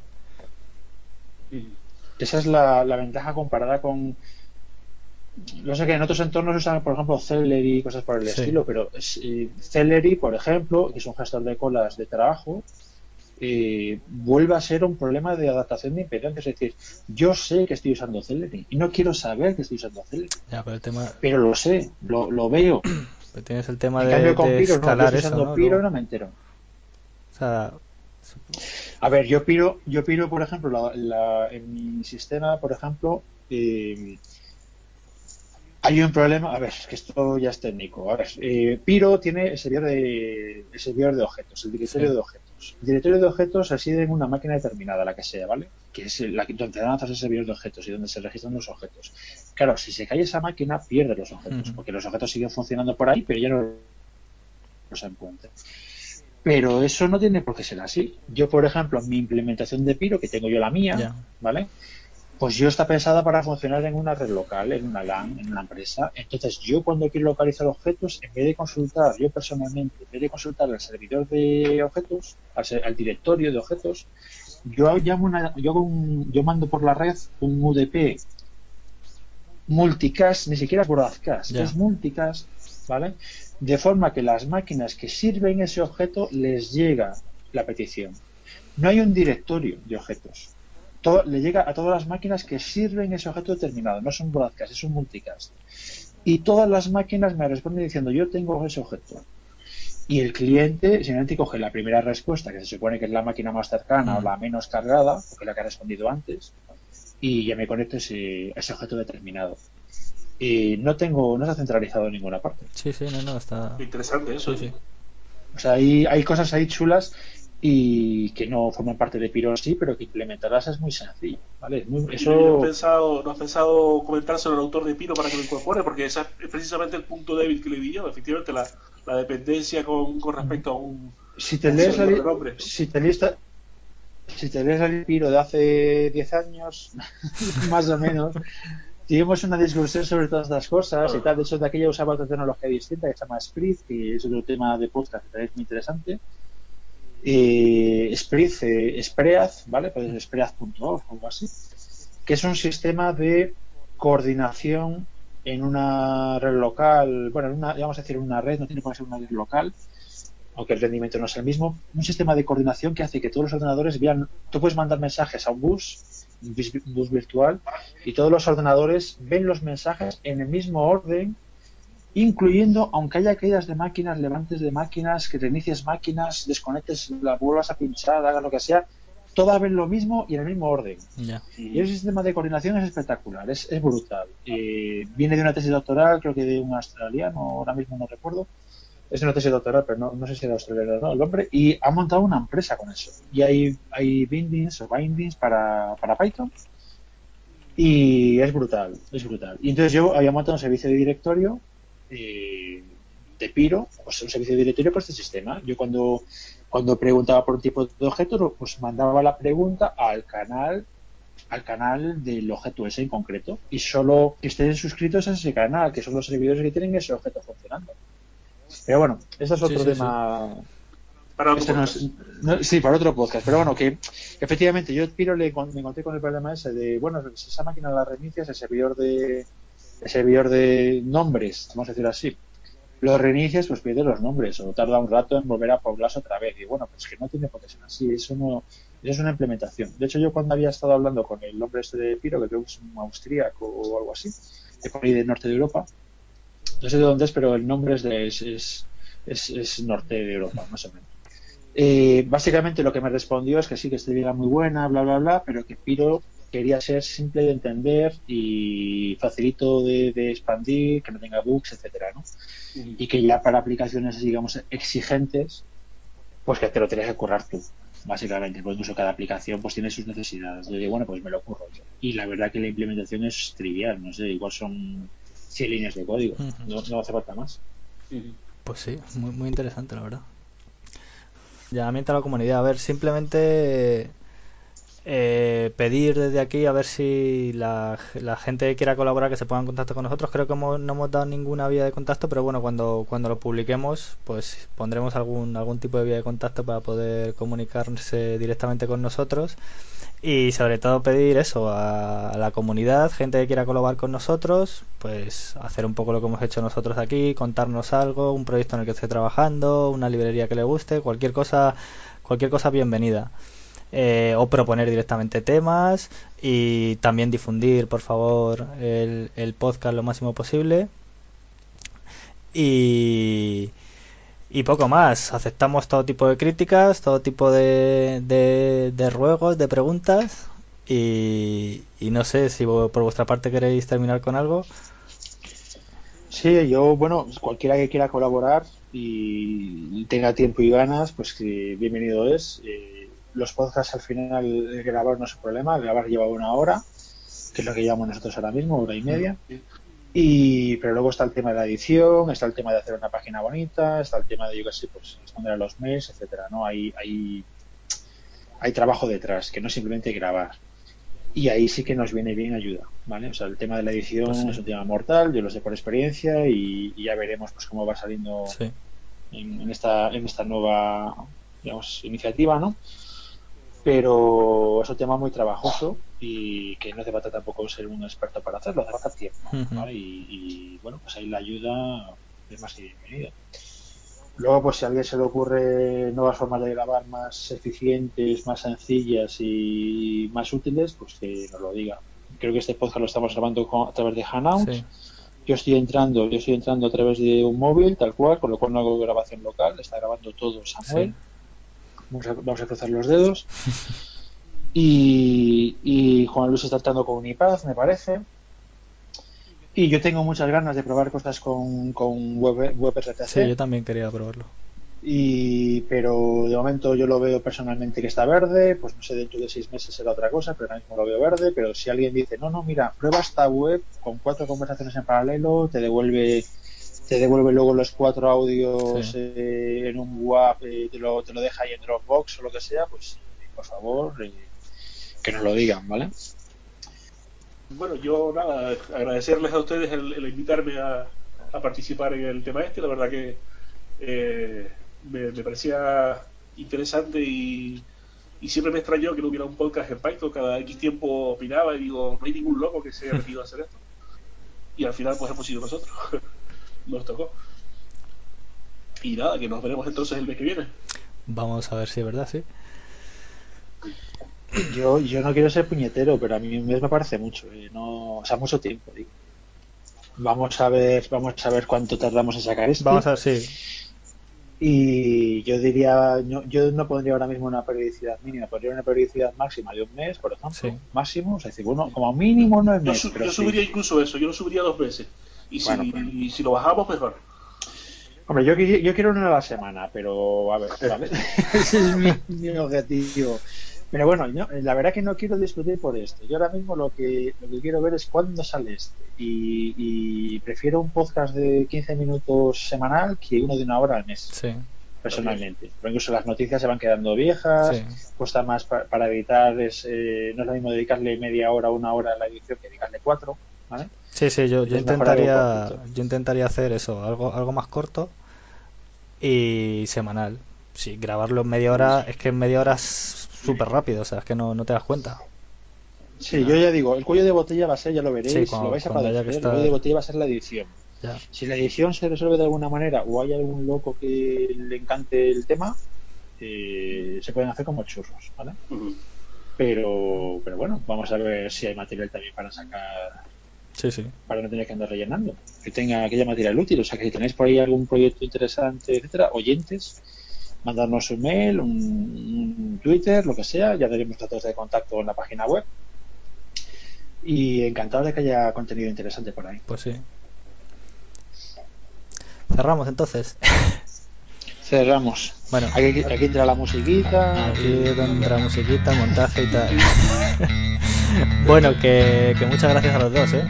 Esa es la, ventaja comparada con. No sé que en otros entornos usan, por ejemplo, Celery y cosas por el estilo, pero eh, Celery, por ejemplo, que es un gestor de colas de trabajo, eh, vuelve a ser un problema de adaptación de impedancia. Es decir, yo sé que estoy usando Celery y no quiero saber que estoy usando Celery. pero, lo sé, lo, veo. Pero tienes el tema de, cambio, con Piro, no, estoy usando Piro no me entero. A ver, yo Piro, yo Piro por ejemplo, en mi sistema, por ejemplo, eh, hay un problema, a ver, es que esto ya es técnico. A ver, eh, Piro tiene el servidor de, el servidor de objetos, el directorio de objetos. El directorio de objetos reside en una máquina determinada, la que sea, ¿vale? Que es la que donde lanzas el servidor de objetos y donde se registran los objetos. Claro, si se cae esa máquina, pierde los objetos, porque los objetos siguen funcionando por ahí, pero ya no los encuentra. Pero eso no tiene por qué ser así. Yo, por ejemplo, mi implementación de Piro, que tengo yo la mía, ¿vale? Pues yo está pensada para funcionar en una red local, en una LAN, en una empresa. Entonces, yo cuando quiero localizar objetos, en vez de consultar, yo personalmente, en vez de consultar al servidor de objetos, al, directorio de objetos, yo llamo una, yo, yo mando por la red un UDP multicast, ni siquiera es broadcast, es multicast, ¿vale? De forma que las máquinas que sirven ese objeto les llega la petición. No hay un directorio de objetos le llega a todas las máquinas que sirven ese objeto determinado. No es un broadcast, es un multicast. Y todas las máquinas me responden diciendo yo tengo ese objeto. Y el cliente simplemente coge la primera respuesta, que se supone que es la máquina más cercana o la menos cargada, porque la que ha respondido antes, y ya me conecto ese, ese objeto determinado. Y no tengo, no se ha centralizado en ninguna parte. Sí, sí, no, no, está interesante eso. Sí, sí. O sea, hay, hay cosas ahí chulas y que no forman parte de Piro sí, pero que implementarlas es muy sencillo, ¿vale? eso... ¿No has, pensado, ¿No has pensado comentárselo al autor de Piro para que lo incorpore? Porque ese es precisamente el punto débil que le vi yo, efectivamente, la, la dependencia con, con, respecto a un... Si te lees la, si te lees, si te lees el Piro de hace 10 años, más o menos, tuvimos una discusión sobre todas estas cosas y tal. De hecho, de aquella usaba otra tecnología distinta que se llama Sprit, que es otro tema de podcast que también es muy interesante eh, Spritz, eh, Spreaz, ¿vale? Pues Spreaz.org o algo así, que es un sistema de coordinación en una red local, bueno, en una, vamos a decir una red, no tiene por qué ser una red local, aunque el rendimiento no es el mismo, un sistema de coordinación que hace que todos los ordenadores vean, tú puedes mandar mensajes a un bus, un bus virtual, y todos los ordenadores ven los mensajes en el mismo orden incluyendo aunque haya caídas de máquinas, levantes de máquinas, que reinicies máquinas, desconectes, las vuelvas a pinchar, hagas lo que sea, todas ven lo mismo y en el mismo orden. Y el sistema de coordinación es espectacular, es, brutal. Eh, viene de una tesis doctoral, creo que de un australiano, ahora mismo no recuerdo. Es una tesis doctoral, pero no, no sé si era australiano o no, el hombre, y ha montado una empresa con eso. Y hay, hay bindings o bindings para, para Python. Y es brutal, es brutal. Y entonces yo había montado un servicio de directorio eh, de Piro, pues un servicio de directorio por este sistema. Yo cuando, cuando preguntaba por un tipo de objeto, pues mandaba la pregunta al canal al canal del objeto ese en concreto y solo que estén suscritos a ese canal, que son los servidores que tienen ese objeto funcionando. Pero bueno, este es otro tema. Para otro sí, para otro podcast. Pero bueno, que, efectivamente yo Piro le, me encontré con el problema ese de, bueno, esa máquina la reinicias, el servidor de, el servidor de nombres, vamos a decir así, lo reinicias, pues pierde los nombres o tarda un rato en volver a poblarse otra vez. Y bueno, pues que no tiene por qué ser así, eso no es una implementación. De hecho, yo cuando había estado hablando con el hombre este de Piro, que creo que es un austríaco o algo así, de por ahí del norte de Europa, no sé de dónde es, pero el nombre es, de, es, es, norte de Europa, más o menos. Eh, básicamente lo que me respondió es que sí, que esta era muy buena, bla, bla, bla, pero que Piro quería ser simple de entender y facilito de, expandir, que no tenga bugs, etcétera, ¿no? Y que ya para aplicaciones, digamos, exigentes, pues que te lo tienes que currar tú, básicamente, porque incluso cada aplicación pues tiene sus necesidades. Yo digo, bueno, pues me lo curro yo. Y la verdad que la implementación es trivial, no sé, igual son 100 líneas de código, no, hace falta más. Pues sí, muy, muy interesante, la verdad. Llamamiento a la comunidad. A ver, simplemente eh, pedir desde aquí a ver si la, gente que quiera colaborar que se ponga en contacto con nosotros. Creo que no hemos dado ninguna vía de contacto, pero bueno, cuando, cuando lo publiquemos, pues pondremos algún, algún tipo de vía de contacto para poder comunicarse directamente con nosotros. Y sobre todo pedir eso a, la comunidad, gente que quiera colaborar con nosotros, pues hacer un poco lo que hemos hecho nosotros aquí, contarnos algo, un proyecto en el que esté trabajando, una librería que le guste, cualquier cosa, cualquier cosa bienvenida. Eh, o proponer directamente temas y también difundir, por favor, el, el podcast lo máximo posible. Y, y poco más. Aceptamos todo tipo de críticas, todo tipo de, de, ruegos, de preguntas. Y, y, no sé si por vuestra parte queréis terminar con algo. Sí, yo, bueno, cualquiera que quiera colaborar y tenga tiempo y ganas, pues que bienvenido es. Eh, los podcasts al final grabar no es un problema, grabar lleva una hora, que es lo que llevamos nosotros ahora mismo, hora y media. Y, pero luego está el tema de la edición, está el tema de hacer una página bonita, está el tema de, yo qué sé, pues responder a los mails, etcétera, ¿no? Hay, hay, hay trabajo detrás, que no es simplemente grabar. Y ahí sí que nos viene bien ayuda, ¿vale? O sea, el tema de la edición pues es un tema mortal, yo lo sé por experiencia y, ya veremos pues cómo va saliendo en, en, esta, en esta nueva, digamos, iniciativa, ¿no? Pero es un tema muy trabajoso y que no hace falta tampoco ser un experto para hacerlo, hace falta tiempo. y, bueno, pues ahí la ayuda es más que bienvenida. Luego, pues si a alguien se le ocurre nuevas formas de grabar más eficientes, más sencillas y más útiles, pues que nos lo diga. Creo que este podcast lo estamos grabando a través de Hangouts. Yo estoy entrando, yo estoy entrando a través de un móvil, tal cual, con lo cual no hago grabación local, está grabando todo Samuel. Vamos a, cruzar los dedos. Y, y, Juan Luis está tratando con Unipaz, me parece. Y yo tengo muchas ganas de probar cosas con, con web, WebRTC. Sí, yo también quería probarlo. Y, pero de momento yo lo veo personalmente que está verde, pues no sé, dentro de seis meses será otra cosa, pero ahora mismo lo veo verde. Pero si alguien dice, no, no, mira, prueba esta web con cuatro conversaciones en paralelo, te devuelve te devuelve luego los cuatro audios Sí. eh, en un WAP, eh, te, lo, te lo deja ahí en Dropbox o lo que sea, pues por favor, eh, que nos lo digan, ¿vale? Bueno, yo nada, agradecerles a ustedes el, el invitarme a, a participar en el tema este. La verdad que eh, me, me parecía interesante y, y siempre me extrañó que no hubiera un podcast en Python. Cada X tiempo opinaba y digo, no hay ningún loco que se haya metido a hacer esto. Y al final pues hemos sido nosotros. Nos tocó. Y nada, que nos veremos entonces el mes que viene. Vamos a ver si es verdad, sí. Yo, yo no quiero ser puñetero, pero a mí un mes me parece mucho, eh, no, o sea, mucho tiempo. digo. Vamos a ver, vamos a ver cuánto tardamos en sacar esto. Vamos a ver, sí. Y yo diría, no- yo no pondría ahora mismo una periodicidad mínima, pondría una periodicidad máxima de un mes, por ejemplo, Sí. máximo, es decir, bueno, como mínimo no es Yo, mes, su- pero yo sí. subiría incluso eso, yo lo subiría dos veces. Y si, y si lo bajamos, mejor. Hombre, yo, yo quiero una a la semana, pero a ver, ¿vale? ese es mi, mi objetivo. Pero bueno, yo- la verdad que no quiero discutir por esto. Yo ahora mismo lo que, lo que quiero ver es cuándo sale este. Y, y prefiero un podcast de 15 minutos semanal que uno de una hora al mes, Sí, personalmente. Porque incluso las noticias se van quedando viejas, sí. cuesta más pa- para editar, es, eh, no es lo mismo dedicarle media hora o una hora a la edición que dedicarle cuatro, ¿vale? Sí, sí, yo, yo intentaría, yo intentaría hacer eso, algo, algo más corto y semanal. Sí, grabarlo en media hora, es que en media hora es súper rápido, o sea, es que no, no te das cuenta. Sí, yo ya digo, el cuello de botella va a ser, ya lo veréis, Sí, cuando- lo vais a padecer, que el cuello de botella va a ser la edición. Ya. Si la edición se resuelve de alguna manera o hay algún loco que le encante el tema, eh, se pueden hacer como churros, ¿vale? Pero, pero bueno, vamos a ver si hay material también para sacar, Sí, sí. para no tener que andar rellenando, que tenga aquella material útil. O sea, que si tenéis por ahí algún proyecto interesante, etcétera, oyentes, mandarnos un mail, un, un Twitter, lo que sea, ya daremos datos de contacto en la página web. Y encantado de que haya contenido interesante por ahí. Pues sí. Cerramos entonces. Cerramos. Bueno, Aquí, aquí entra la musiquita. aquí entra musiquita, montaje y tal. bueno, que, que muchas gracias a los dos, ¿eh?